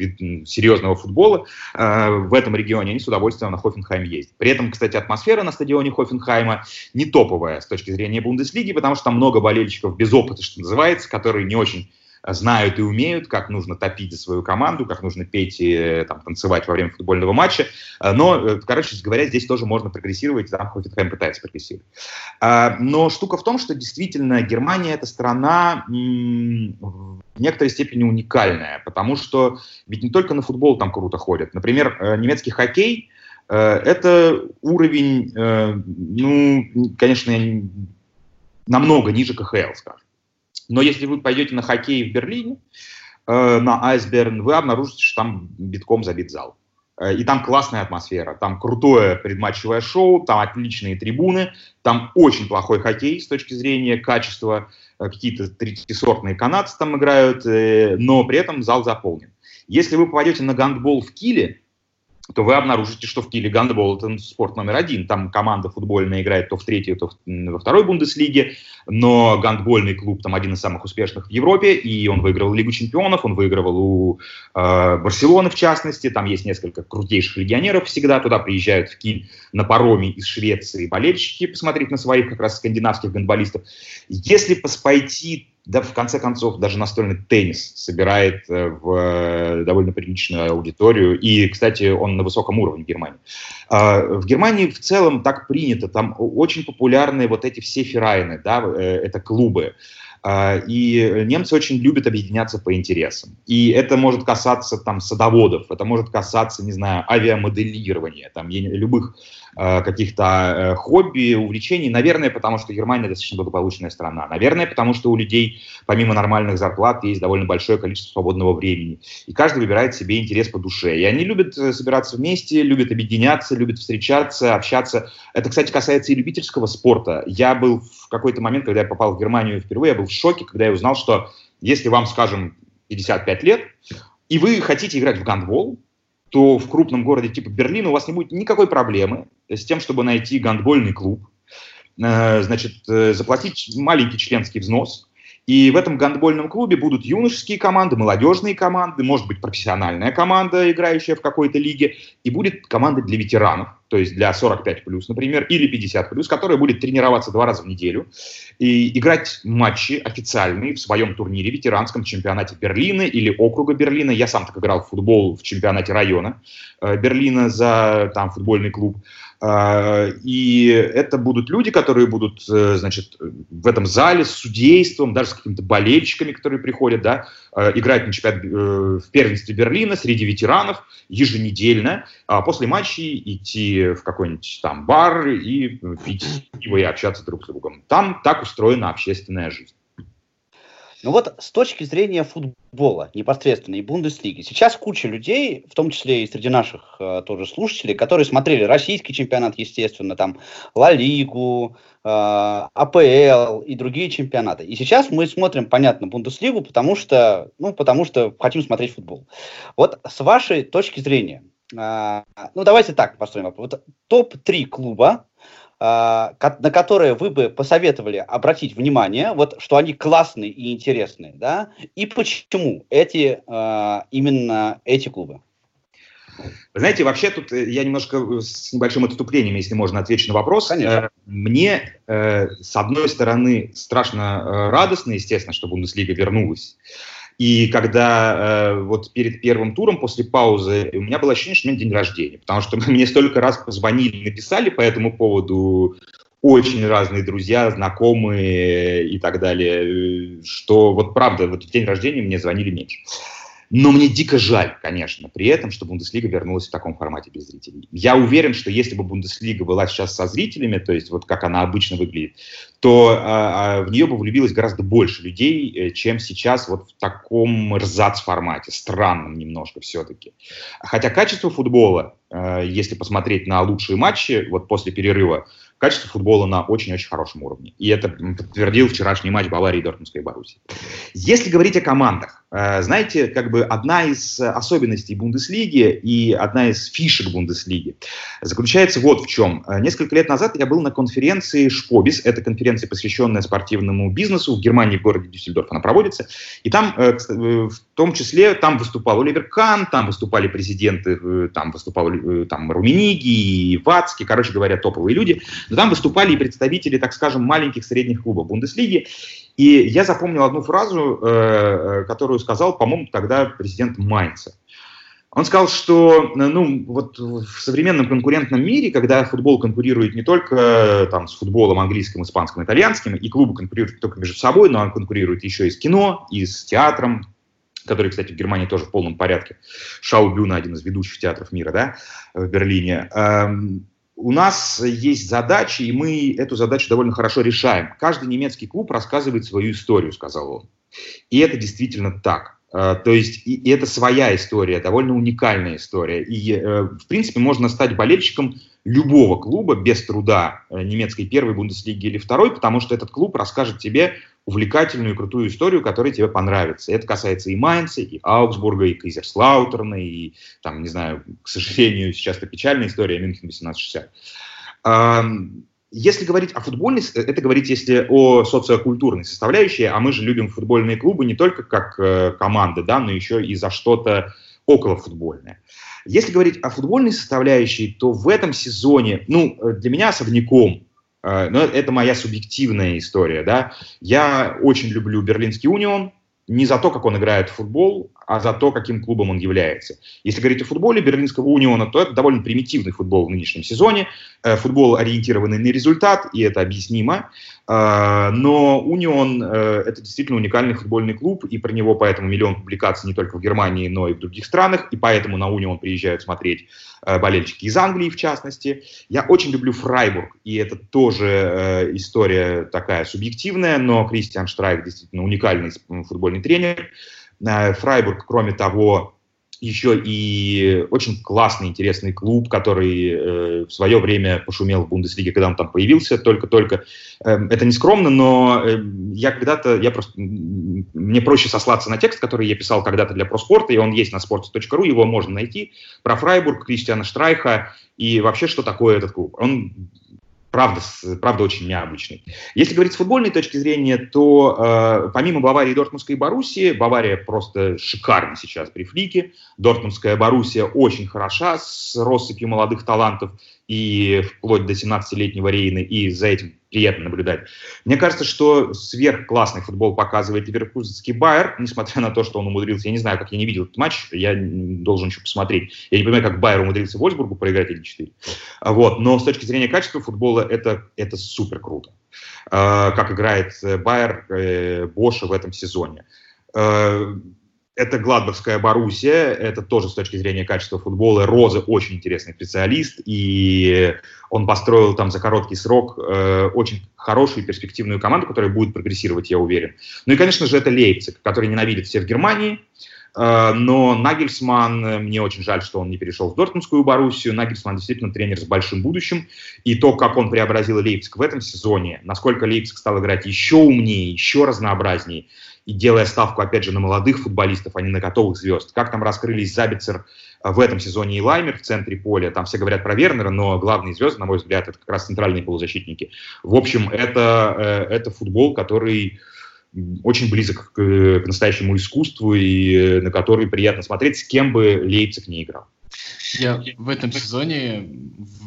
серьезного футбола э, в этом регионе, они с удовольствием на Хофенхайм ездят. При этом, кстати, атмосфера на стадионе Хофенхайма не топовая с точки зрения Бундеслиги, потому что там много болельщиков без опыта, что называется, которые не очень знают и умеют, как нужно топить свою команду, как нужно петь и там, танцевать во время футбольного матча. Но, короче говоря, здесь тоже можно прогрессировать, там Хофенхайм пытается прогрессировать. Но штука в том, что действительно Германия это страна в некоторой степени уникальная, потому что ведь не только на футбол там круто ходят. Например, немецкий хоккей – это уровень, ну, конечно, намного ниже КХЛ, скажем. Но если вы пойдете на хоккей в Берлине, э, на Айсберн, вы обнаружите, что там битком забит зал. Э, и там классная атмосфера, там крутое предматчевое шоу, там отличные трибуны, там очень плохой хоккей с точки зрения качества, э, какие-то третьесортные канадцы там играют, но при этом зал заполнен. Если вы попадете на гандбол в Киле, то вы обнаружите, что в Киле гандбол – это спорт номер один. Там команда футбольная играет то в третьей, то во второй Бундеслиге, но гандбольный клуб там один из самых успешных в Европе, и он выиграл Лигу чемпионов, он выигрывал у э, Барселоны в частности, там есть несколько крутейших легионеров всегда, туда приезжают в Киль на пароме из Швеции болельщики посмотреть на своих как раз скандинавских гандболистов. Если пойти да, в конце концов, даже настольный теннис собирает э, в э, довольно приличную аудиторию. И, кстати, он на высоком уровне в Германии. А, в Германии в целом так принято. Там очень популярны вот эти все ферайны, да, э, это клубы. А, и немцы очень любят объединяться по интересам. И это может касаться там садоводов, это может касаться, не знаю, авиамоделирования, там любых каких-то э, хобби, увлечений. Наверное, потому что Германия достаточно благополучная страна. Наверное, потому что у людей помимо нормальных зарплат есть довольно большое количество свободного времени. И каждый выбирает себе интерес по душе. И они любят э, собираться вместе, любят объединяться, любят встречаться, общаться. Это, кстати, касается и любительского спорта. Я был в какой-то момент, когда я попал в Германию впервые, я был в шоке, когда я узнал, что если вам, скажем, 55 лет, и вы хотите играть в гандбол, то в крупном городе типа Берлина у вас не будет никакой проблемы с тем, чтобы найти гандбольный клуб, э, значит, э, заплатить маленький членский взнос, и в этом гандбольном клубе будут юношеские команды, молодежные команды, может быть, профессиональная команда, играющая в какой-то лиге, и будет команда для ветеранов, то есть для 45 плюс, например, или 50 плюс, которая будет тренироваться два раза в неделю и играть матчи официальные в своем турнире, ветеранском чемпионате Берлина или округа Берлина. Я сам так играл в футбол в чемпионате района э, Берлина за там футбольный клуб. А, и это будут люди, которые будут, э, значит, в этом зале с судейством, даже с какими-то болельщиками, которые приходят, да, э, играть на чемпионат э, в первенстве Берлина среди ветеранов еженедельно, а после матчей идти в какой-нибудь там бар и пить пиво и общаться друг с другом. Там так устроена общественная жизнь. Ну вот с точки зрения футбола непосредственно и Бундеслиги, сейчас куча людей, в том числе и среди наших э, тоже слушателей, которые смотрели российский чемпионат, естественно, там Ла Лигу, э, АПЛ и другие чемпионаты. И сейчас мы смотрим, понятно, Бундеслигу, потому что, ну, потому что хотим смотреть футбол. Вот с вашей точки зрения, э, ну давайте так построим. Вот топ-3 клуба, на которые вы бы посоветовали обратить внимание, вот что они классные и интересные, да, и почему эти а, именно эти клубы? Вы знаете, вообще тут э, я немножко э, с небольшим отступлением, если можно, отвечу на вопрос. Конечно. Э, мне, с одной стороны, страшно радостно, естественно, что Бундеслига вернулась. И когда э, вот перед первым туром, после паузы, у меня было ощущение, что у меня день рождения, потому что мне столько раз позвонили, написали по этому поводу очень разные друзья, знакомые и так далее, что вот правда, вот в день рождения мне звонили меньше. Но мне дико жаль, конечно, при этом, что Бундеслига вернулась в таком формате без зрителей. Я уверен, что если бы Бундеслига была сейчас со зрителями, то есть вот как она обычно выглядит, то а, а, в нее бы влюбилось гораздо больше людей, э, чем сейчас вот в таком рзац-формате, странном немножко все-таки. Хотя качество футбола, э, если посмотреть на лучшие матчи вот после перерыва, качество футбола на очень-очень хорошем уровне. И это подтвердил вчерашний матч Баварии и Дортмундской Боруссии. Если говорить о командах, знаете, как бы одна из особенностей Бундеслиги и одна из фишек Бундеслиги заключается вот в чем. Э, несколько лет назад я был на конференции Шпобис, это конференция, посвященная спортивному бизнесу в Германии, в городе Дюссельдорф она проводится, и там э, в том числе там выступал Оливер Кан, там выступали президенты, там выступал там Румениги, и Вацки, короче говоря, топовые люди, но там выступали и представители, так скажем, маленьких средних клубов Бундеслиги. И я запомнил одну фразу, э, э, которую сказал, по-моему, тогда президент Майнца. Он сказал, что ну, вот в современном конкурентном мире, когда футбол конкурирует не только там, с футболом английским, испанским, итальянским, и клубы конкурируют не только между собой, но он конкурирует еще и с кино, и с театром, который, кстати, в Германии тоже в полном порядке. Шаубюна, один из ведущих театров мира, да, в Берлине. У нас есть задачи, и мы эту задачу довольно хорошо решаем. Каждый немецкий клуб рассказывает свою историю, сказал он. И это действительно так. Э, то есть и это своя история, довольно уникальная история. И, э, в принципе, можно стать болельщиком любого клуба без труда э, немецкой первой Бундеслиги или второй, потому что этот клуб расскажет тебе увлекательную и крутую историю, которая тебе понравится. Это касается и Майнца, и Аугсбурга, и Кайзерслаутерна, и, там, не знаю, к сожалению, сейчас это печальная история Мюнхен 1860. Если говорить о футбольной, это говорить если о социокультурной составляющей, а мы же любим футбольные клубы не только как э, команды, да, но еще и за что-то около футбольное. Если говорить о футбольной составляющей, то в этом сезоне, ну, для меня особняком Э, но это моя субъективная история, да. Я очень люблю Берлинский Унион, не за то, как он играет в футбол, а за то, каким клубом он является. Если говорить о футболе Берлинского униона, то это довольно примитивный футбол в нынешнем сезоне. Э, футбол ориентированный на результат, и это объяснимо. Э, но Унион э, – это действительно уникальный футбольный клуб, и про него поэтому миллион публикаций не только в Германии, но и в других странах, и поэтому на Унион приезжают смотреть болельщики из Англии, в частности. Я очень люблю Фрайбург, и это тоже история такая субъективная, но Кристиан Штрайк действительно уникальный футбольный тренер. Фрайбург, кроме того, еще и очень классный, интересный клуб, который э, в свое время пошумел в Бундеслиге, когда он там появился, только-только. Э, это не скромно, но э, я когда-то, я просто, мне проще сослаться на текст, который я писал когда-то для проспорта, и он есть на sports.ru, его можно найти, про Фрайбург, Кристиана Штрайха, и вообще, что такое этот клуб. Он правда, правда очень необычный. Если говорить с футбольной точки зрения, то э, помимо Баварии, Дортмундской и Боруссии, Бавария просто шикарна сейчас при флике, Дортмундская Боруссия очень хороша, с россыпью молодых талантов, и вплоть до 17-летнего Рейна, и за этим приятно наблюдать. Мне кажется, что сверхклассный футбол показывает Ливерпульский Байер, несмотря на то, что он умудрился, я не знаю, как я не видел этот матч, я должен еще посмотреть. Я не понимаю, как Байер умудрился Вольсбургу проиграть или 4. Вот, но с точки зрения качества футбола это, это супер круто. А, как играет Байер э, Боша в этом сезоне а, это Гладбахская Боруссия, это тоже с точки зрения качества футбола. Роза очень интересный специалист, и он построил там за короткий срок э, очень хорошую перспективную команду, которая будет прогрессировать, я уверен. Ну и, конечно же, это Лейпциг, который ненавидит все в Германии, э, но Нагельсман, мне очень жаль, что он не перешел в Дортмундскую Боруссию. Нагельсман действительно тренер с большим будущим. И то, как он преобразил Лейпциг в этом сезоне, насколько Лейпциг стал играть еще умнее, еще разнообразнее, и делая ставку, опять же, на молодых футболистов, а не на готовых звезд. Как там раскрылись Забицер э, в этом сезоне и Лаймер в центре поля. Там все говорят про Вернера, но главные звезды, на мой взгляд, это как раз центральные полузащитники. В общем, это, э, это футбол, который очень близок к, к настоящему искусству и э, на который приятно смотреть, с кем бы Лейпциг не играл. Я в этом сезоне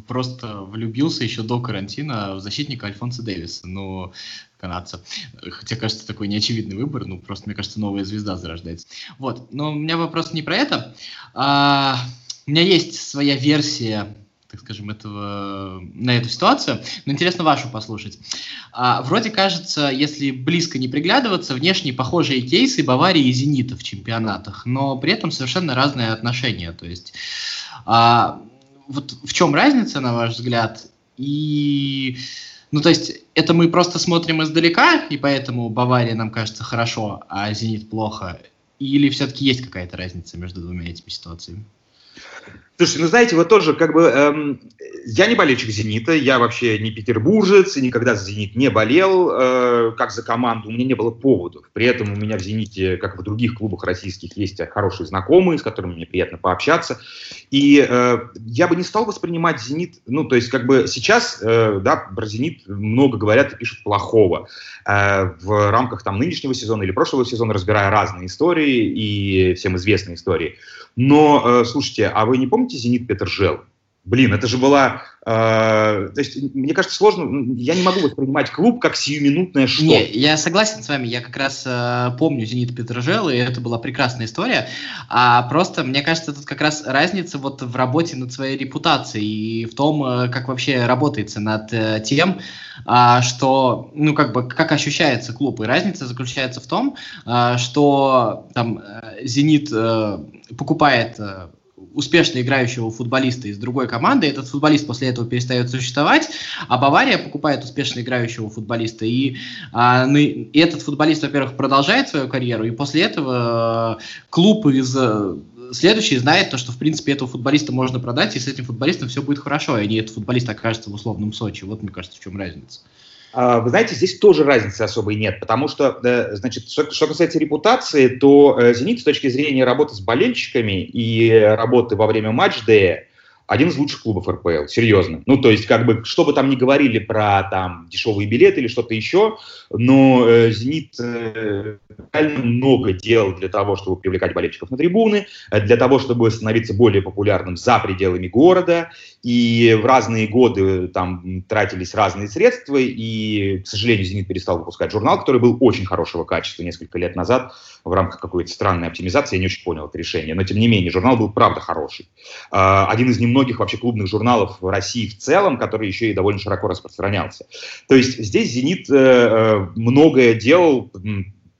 просто влюбился еще до карантина в защитника Альфонса Дэвиса. Ну, канадца. Хотя, кажется, такой неочевидный выбор, ну, просто, мне кажется, новая звезда зарождается. Вот, но у меня вопрос не про это. А, у меня есть своя версия так скажем, этого, на эту ситуацию. Но интересно вашу послушать. А, вроде кажется, если близко не приглядываться, внешне похожие кейсы Баварии и Зенита в чемпионатах, но при этом совершенно разные отношения. То есть, а, вот в чем разница, на ваш взгляд? И ну, то есть, это мы просто смотрим издалека, и поэтому Бавария нам кажется хорошо, а Зенит плохо? Или все-таки есть какая-то разница между двумя этими ситуациями? Слушайте, ну знаете, вот тоже как бы эм, я не болельщик «Зенита», я вообще не петербуржец, и никогда за «Зенит» не болел, э, как за команду, у меня не было поводов. При этом у меня в «Зените», как и в других клубах российских, есть хорошие знакомые, с которыми мне приятно пообщаться. И э, я бы не стал воспринимать «Зенит», ну, то есть как бы сейчас, э, да, про «Зенит» много говорят и пишут плохого. Э, в рамках там нынешнего сезона или прошлого сезона, разбирая разные истории и всем известные истории. Но, э, слушайте, а вы не помните «Зенит» Петр Жел? Блин, это же была... Э, то есть, мне кажется, сложно... Я не могу воспринимать клуб как сиюминутное что. Не, я согласен с вами. Я как раз э, помню «Зенит Петрожел», и это была прекрасная история. А просто, мне кажется, тут как раз разница вот в работе над своей репутацией и в том, э, как вообще работается над э, тем, э, что, ну, как бы, как ощущается клуб. И разница заключается в том, э, что там э, «Зенит» э, покупает... Э, успешно играющего футболиста из другой команды, этот футболист после этого перестает существовать, а Бавария покупает успешно играющего футболиста, и, а, ну, и этот футболист, во-первых, продолжает свою карьеру, и после этого э, клуб из э, следующий знает то, что, в принципе, этого футболиста можно продать, и с этим футболистом все будет хорошо, а не этот футболист окажется в условном Сочи. Вот, мне кажется, в чем разница. А, вы знаете, здесь тоже разницы особой нет, потому что, значит, что, что касается репутации, то э, «Зенит» с точки зрения работы с болельщиками и работы во время матч-дея один из лучших клубов РПЛ, серьезно. Ну, то есть, как бы, что бы там ни говорили про там дешевые билеты или что-то еще, но э, «Зенит» э, реально много делал для того, чтобы привлекать болельщиков на трибуны, э, для того, чтобы становиться более популярным за пределами города, и в разные годы там тратились разные средства, и, к сожалению, «Зенит» перестал выпускать журнал, который был очень хорошего качества несколько лет назад в рамках какой-то странной оптимизации, я не очень понял это решение, но, тем не менее, журнал был правда хороший. Э, один из немногих многих вообще клубных журналов в России в целом, который еще и довольно широко распространялся. То есть здесь «Зенит» э, э многое делал,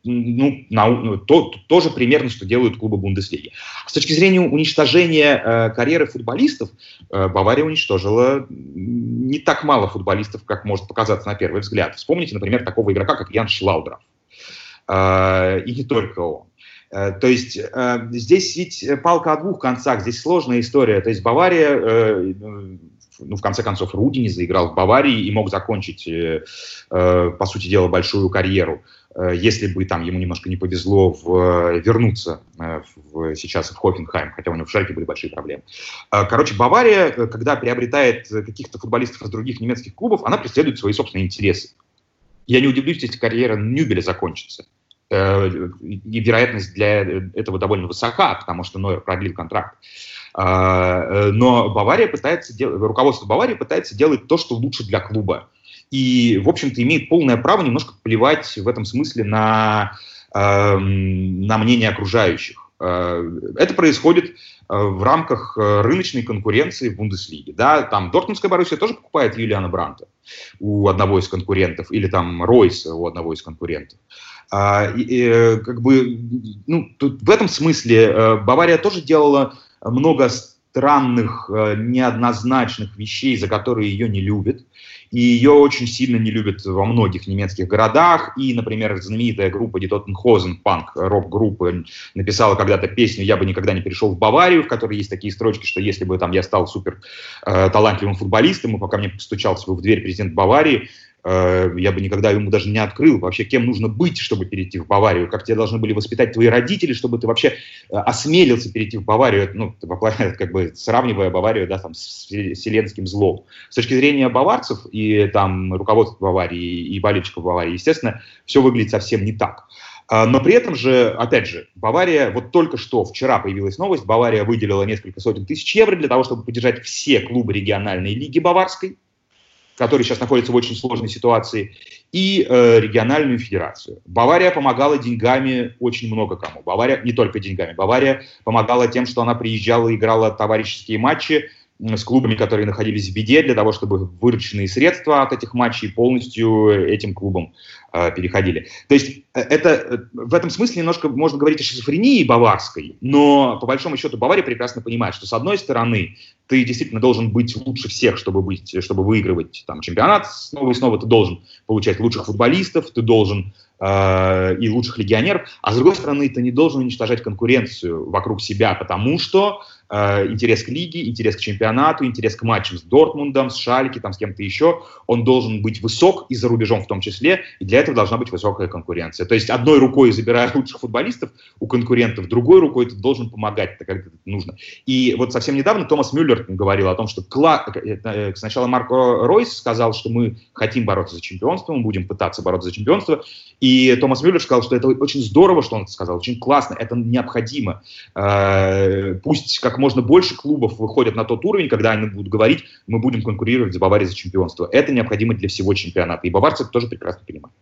ну, на, ну, то, тоже примерно, что делают клубы Бундеслиги. С точки зрения уничтожения э, карьеры футболистов, э, Бавария уничтожила не так мало футболистов, как может показаться на первый взгляд. Вспомните, например, такого игрока, как Ян Шлаудеров. Э, и не только он. Э, то есть э, здесь ведь палка о двух концах, здесь сложная история. То есть Бавария, э, ну, в конце концов, Руди не заиграл в Баварии и мог закончить, по сути дела, большую карьеру, если бы там ему немножко не повезло в, вернуться в, сейчас в Хофенхайм, хотя у него в Шальке были большие проблемы. Короче, Бавария, когда приобретает каких-то футболистов из других немецких клубов, она преследует свои собственные интересы. Я не удивлюсь, если карьера Нюбеля закончится. Э, и вероятность для этого довольно высока, потому что Нойер продлил контракт. А, э, но Бавария пытается делать, руководство Баварии пытается делать то, что лучше для клуба. И, в общем-то, имеет полное право немножко плевать в этом смысле на, эм, на мнение окружающих. Э, это происходит в рамках рыночной конкуренции в Бундеслиге. Да, там Дортмундская Боруссия тоже покупает Юлиана Бранта у одного из конкурентов, или там Ройса у одного из конкурентов. А, и, и, э, как бы, ну, тут, в этом смысле э, Бавария тоже делала много странных, э, неоднозначных вещей, за которые ее не любят. И ее очень сильно не любят во многих немецких городах. И, например, знаменитая группа Totenhosen, панк, рок-группа, написала когда-то песню «Я бы никогда не перешел в Баварию», в которой есть такие строчки, что если бы там я стал супер э, талантливым футболистом, и пока мне постучался бы в дверь президент Баварии, я бы никогда ему даже не открыл. Вообще, кем нужно быть, чтобы перейти в Баварию? Как тебя должны были воспитать твои родители, чтобы ты вообще э, осмелился перейти в Баварию? Ну, как бы сравнивая Баварию, да, там, с вселенским злом. С точки зрения баварцев и там руководства Баварии и болельщиков Баварии, естественно, все выглядит совсем не так. А, но при этом же, опять же, Бавария, вот только что вчера появилась новость, Бавария выделила несколько сотен тысяч евро для того, чтобы поддержать все клубы региональной лиги баварской который сейчас находится в очень сложной ситуации, и э, региональную федерацию. Бавария помогала деньгами очень много кому. Бавария не только деньгами. Бавария помогала тем, что она приезжала и играла товарищеские матчи с клубами, которые находились в беде, для того, чтобы вырученные средства от этих матчей полностью этим клубам э, переходили. То есть э, это э, в этом смысле немножко можно говорить о шизофрении баварской, но по большому счету Бавария прекрасно понимает, что с одной стороны ты действительно должен быть лучше всех, чтобы, быть, чтобы выигрывать там, чемпионат снова и снова, ты должен получать лучших футболистов, ты должен э, и лучших легионеров, а с другой стороны ты не должен уничтожать конкуренцию вокруг себя, потому что интерес к лиге, интерес к чемпионату, интерес к матчам с Дортмундом, с Шальки, там, с кем-то еще, он должен быть высок и за рубежом в том числе, и для этого должна быть высокая конкуренция. То есть одной рукой забирая лучших футболистов у конкурентов, другой рукой ты должен помогать, когда это нужно. И вот совсем недавно Томас Мюллер говорил о том, что кла... Э, сначала Марко Ройс сказал, что мы хотим бороться за чемпионство, мы будем пытаться бороться за чемпионство, и Томас Мюллер сказал, что это очень здорово, что он это сказал, очень классно, это необходимо. Э, пусть как можно больше клубов выходят на тот уровень, когда они будут говорить, мы будем конкурировать за Баварией за чемпионство. Это необходимо для всего чемпионата. И баварцы это тоже прекрасно понимают.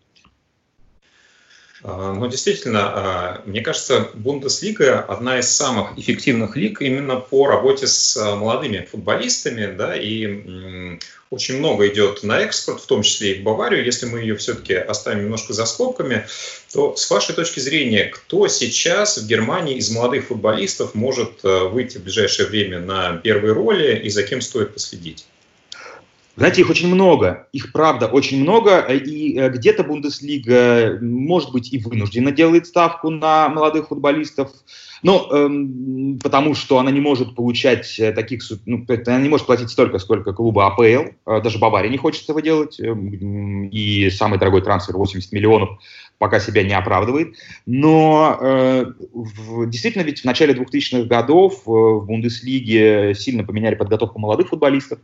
А, ну, действительно, а, мне кажется, Бундеслига одна из самых эффективных лиг именно по работе с а, молодыми футболистами, да, и очень много идет на экспорт, в том числе и в Баварию. Если мы ее все-таки оставим немножко за скобками, то с вашей точки зрения, кто сейчас в Германии из молодых футболистов может выйти в ближайшее время на первые роли и за кем стоит последить? Знаете, их очень много, их правда очень много, и э, где-то Бундеслига, может быть, и вынуждена делает ставку на молодых футболистов, ну, эм, потому что она не может получать э, таких, ну, она не может платить столько, сколько клуба АПЛ, э, даже Бавария не хочет этого делать, э, и самый дорогой трансфер 80 миллионов пока себя не оправдывает. Но э, в, действительно ведь в начале 2000-х годов э, в Бундеслиге сильно поменяли подготовку молодых футболистов,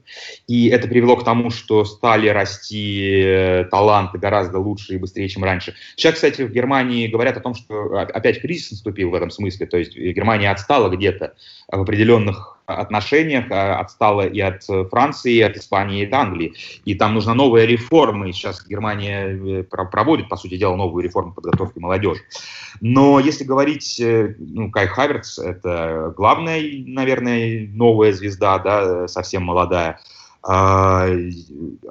и это привело к тому, что стали расти э, таланты гораздо лучше и быстрее, чем раньше. Сейчас, кстати, в Германии говорят о том, что опять кризис наступил в этом смысле, то есть Германия отстала где-то в определенных отношениях а, отстала и от Франции, и от Испании, и от Англии. И там нужна новая реформа. И сейчас Германия э, проводит, по сути дела, новую реформу подготовки молодежи. Но если говорить, э, ну, Кай Хаверц – это главная, наверное, новая звезда, да, совсем молодая. А,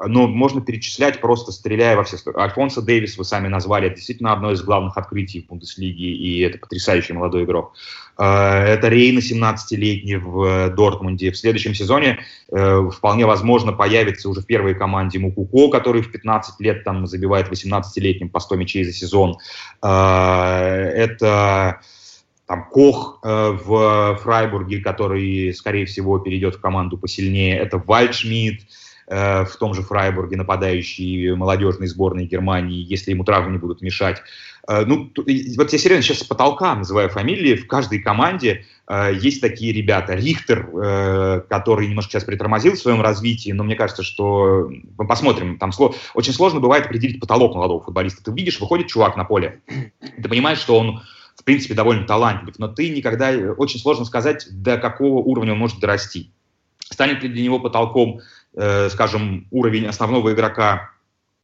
но можно перечислять просто стреляя во все стороны. Альфонсо Дэвис вы сами назвали, это действительно одно из главных открытий в Бундеслиге, и это потрясающий молодой игрок. А, это Рейна, 17-летний в Дортмунде. В следующем сезоне э, вполне возможно появится уже в первой команде Мукуко, который в 15 лет там забивает 18-летним по 100 мячей за сезон. А, это там Кох э, в Фрайбурге, который, скорее всего, перейдет в команду посильнее. Это Вальдшмидт э, в том же Фрайбурге, нападающий молодежной сборной Германии, если ему травмы не будут мешать. Э, ну, вот я серьезно сейчас с потолка называю фамилии. В каждой команде э, есть такие ребята. Рихтер, э, который немножко сейчас притормозил в своем развитии, но мне кажется, что мы посмотрим. Там сло... очень сложно бывает определить потолок молодого футболиста. Ты видишь, выходит чувак на поле, ты понимаешь, что он в принципе, довольно талантлив, но ты никогда, очень сложно сказать, до какого уровня он может дорасти. Станет ли для него потолком, э, скажем, уровень основного игрока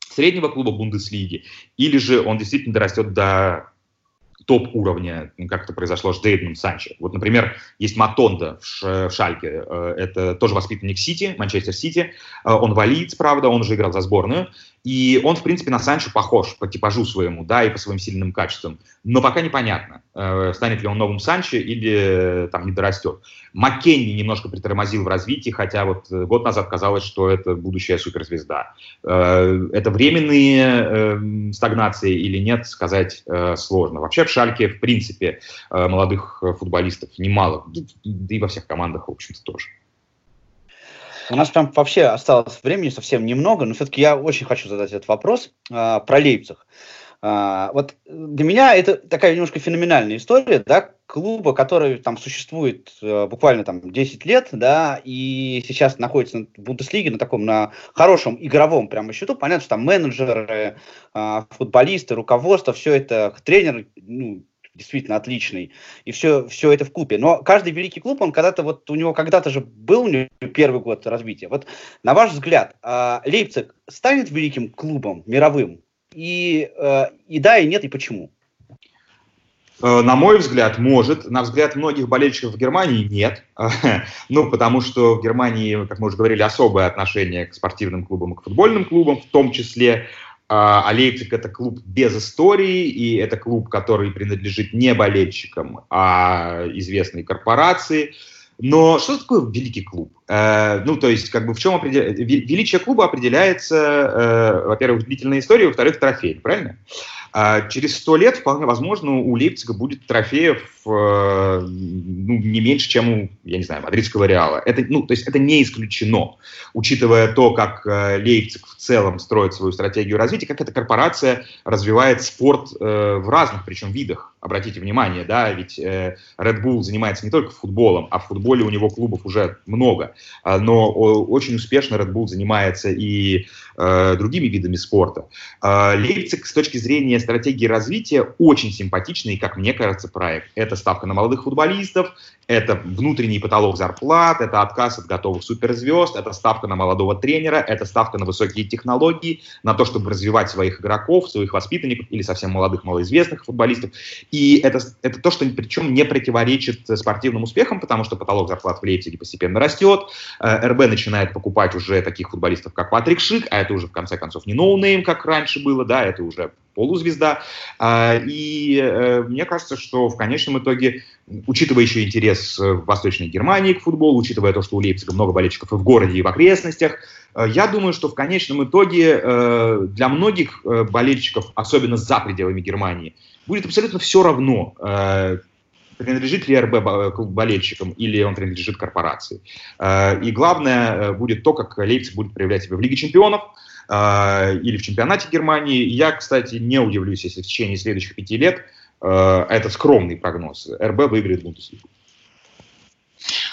среднего клуба Бундеслиги, или же он действительно дорастет до топ-уровня, как это произошло с Джейденом Санчо. Вот, например, есть Матонда в Шальке, э, это тоже воспитанник Сити, Манчестер Сити, э, он валиец, правда, он уже играл за сборную, и он, в принципе, на Санчо похож по типажу своему, да, и по своим сильным качествам. Но пока непонятно, э, станет ли он новым Санчо или э, там не дорастет. Маккенни немножко притормозил в развитии, хотя вот э, год назад казалось, что это будущая суперзвезда. Это временные стагнации или нет, сказать сложно. Вообще в Шальке, в принципе, молодых футболистов немало, да и во всех командах, в общем-то, тоже. У нас прям вообще осталось времени совсем немного, но все-таки я очень хочу задать этот вопрос а, про Лейпциг. А, вот для меня это такая немножко феноменальная история, да, клуба, который там существует а, буквально там 10 лет, да, и сейчас находится в Бундеслиге на таком, на хорошем игровом прямо счету. Понятно, что там менеджеры, а, футболисты, руководство, все это, тренер, ну, действительно отличный, и все, все это в купе. Но каждый великий клуб, он когда-то, вот у него когда-то же был у него первый год развития. Вот на ваш взгляд, э, Лейпциг станет великим клубом мировым? И, э, и да, и нет, и почему? Э, на мой взгляд, может. На взгляд многих болельщиков в Германии нет. ну, потому что в Германии, как мы уже говорили, особое отношение к спортивным клубам и к футбольным клубам в том числе. А, а Лейпциг это клуб без истории, и это клуб, который принадлежит не болельщикам, а известной корпорации. Но что такое великий клуб? Э, ну, то есть, как бы в чем определ... величие клуба определяется, э, во-первых, длительной историей, во-вторых, трофей, правильно? А через сто лет, вполне возможно, у Лейпцига будет трофеев э, ну, не меньше, чем у, я не знаю, мадридского Реала. Это, ну, то есть это не исключено, учитывая то, как э, Лейпциг в целом строит свою стратегию развития, как эта корпорация развивает спорт э, в разных, причем, видах. Обратите внимание, да, ведь э, Red Bull занимается не только футболом, а в футболе у него клубов уже много. Но очень успешно Red Bull занимается и э, другими видами спорта. Э, Лейпциг с точки зрения стратегии развития очень симпатичный, как мне кажется, проект. Это ставка на молодых футболистов, это внутренний потолок зарплат, это отказ от готовых суперзвезд, это ставка на молодого тренера, это ставка на высокие технологии, на то, чтобы развивать своих игроков, своих воспитанников или совсем молодых, малоизвестных футболистов. И это, это то, что причем не противоречит спортивным успехам, потому что потолок зарплат в Лейпциге постепенно растет, э, РБ начинает покупать уже таких футболистов, как Патрик Шик, а это уже в конце концов не no name, как раньше было, да, это уже полузвезда. А, и э, мне кажется, что в конечном итоге, учитывая еще интерес в Восточной Германии к футболу, учитывая то, что у Лейпцига много болельщиков и в городе, и в окрестностях, э, я думаю, что в конечном итоге э, для многих болельщиков, особенно за пределами Германии, будет абсолютно все равно, принадлежит ли РБ болельщикам или он принадлежит корпорации. И главное будет то, как Лейпциг будет проявлять себя в Лиге чемпионов, или в чемпионате Германии. Я, кстати, не удивлюсь, если в течение следующих пяти лет, это скромный прогноз, РБ выиграет Бундеслигу.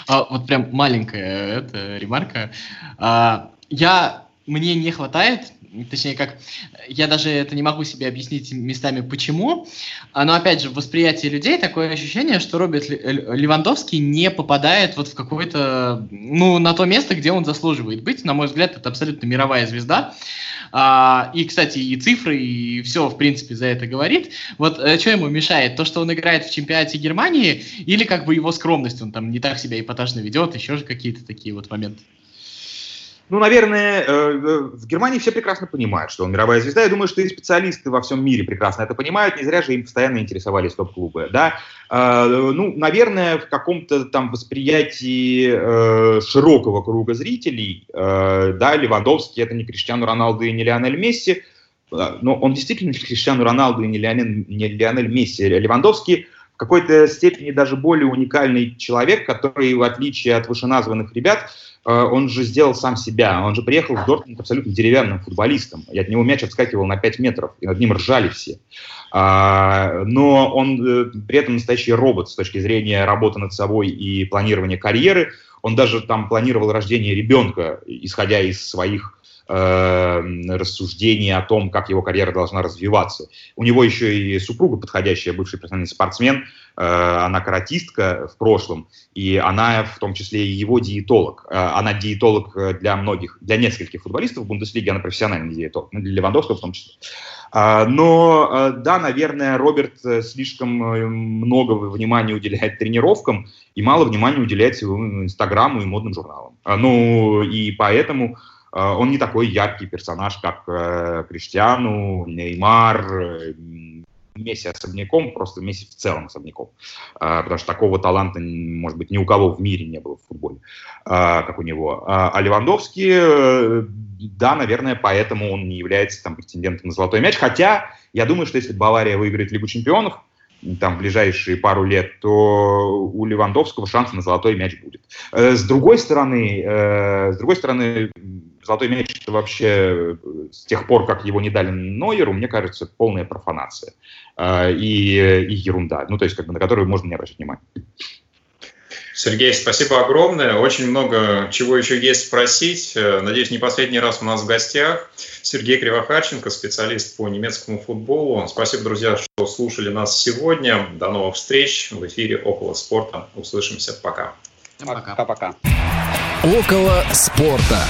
А, вот прям маленькая эта ремарка. А, я, мне не хватает точнее, как я даже это не могу себе объяснить местами почему, но опять же в восприятии людей такое ощущение, что Роберт Левандовский не попадает вот в какое-то, ну, на то место, где он заслуживает быть. На мой взгляд, это абсолютно мировая звезда. А, и, кстати, и цифры, и все, в принципе, за это говорит. Вот э, что ему мешает? То, что он играет в чемпионате Германии, или как бы его скромность, он там не так себя эпатажно ведет, еще же какие-то такие вот моменты? Ну, наверное, э, э, в Германии все прекрасно понимают, что он мировая звезда. Я думаю, что и специалисты во всем мире прекрасно это понимают. Не зря же им постоянно интересовались топ-клубы. Да? Э, ну, наверное, в каком-то там восприятии широкого круга зрителей, да, Левандовский это не Криштиану Роналду и не Лионель Месси, но он действительно не Криштиану Роналду и не Лионель, не Лионель Месси. Левандовский в какой-то степени даже более уникальный человек, который, в отличие от вышеназванных ребят, э, он же сделал сам себя. Он же приехал в Дортмунд абсолютно деревянным футболистом. И от него мяч отскакивал на 5 метров, и над ним ржали все. А, но он э, при этом настоящий робот с точки зрения работы над собой и планирования карьеры. Он даже там планировал рождение ребенка, исходя из своих э, рассуждений о том, как его карьера должна развиваться. У него еще и супруга подходящая, бывший профессиональный спортсмен, э, она каратистка в прошлом, и она в том числе и его диетолог. Э, она диетолог для многих, для нескольких футболистов в Бундеслиге, она профессиональный диетолог, ну, для Левандовского в том числе. А, но, э, да, наверное, Роберт э, слишком э, много внимания уделяет тренировкам и мало внимания уделяет Инстаграму и модным журналам. А, ну, и поэтому Э, он не такой яркий персонаж, как э, Криштиану, Неймар, э, Месси особняком, просто Месси в целом особняком. Потому что такого таланта, может быть, ни у кого в мире не было в футболе, как у него. А Левандовский, да, наверное, поэтому он не является там претендентом на золотой мяч. Хотя, я думаю, что если Бавария выиграет Лигу чемпионов, там, в ближайшие пару лет, то у Левандовского шанс на золотой мяч будет. С другой стороны, с другой стороны, Золотой мяч это вообще э, с тех пор, как его не дали Нойеру, мне кажется, полная профанация э, и, и ерунда, ну, то есть, как бы, на которую можно не обращать внимания. Сергей, спасибо огромное. Очень много чего еще есть спросить. Э, надеюсь, не последний раз у нас в гостях Сергей Кривохарченко, специалист по немецкому футболу. Спасибо, друзья, что слушали нас сегодня. До новых встреч в эфире «Около спорта». Услышимся. Пока. Пока-пока. Около спорта.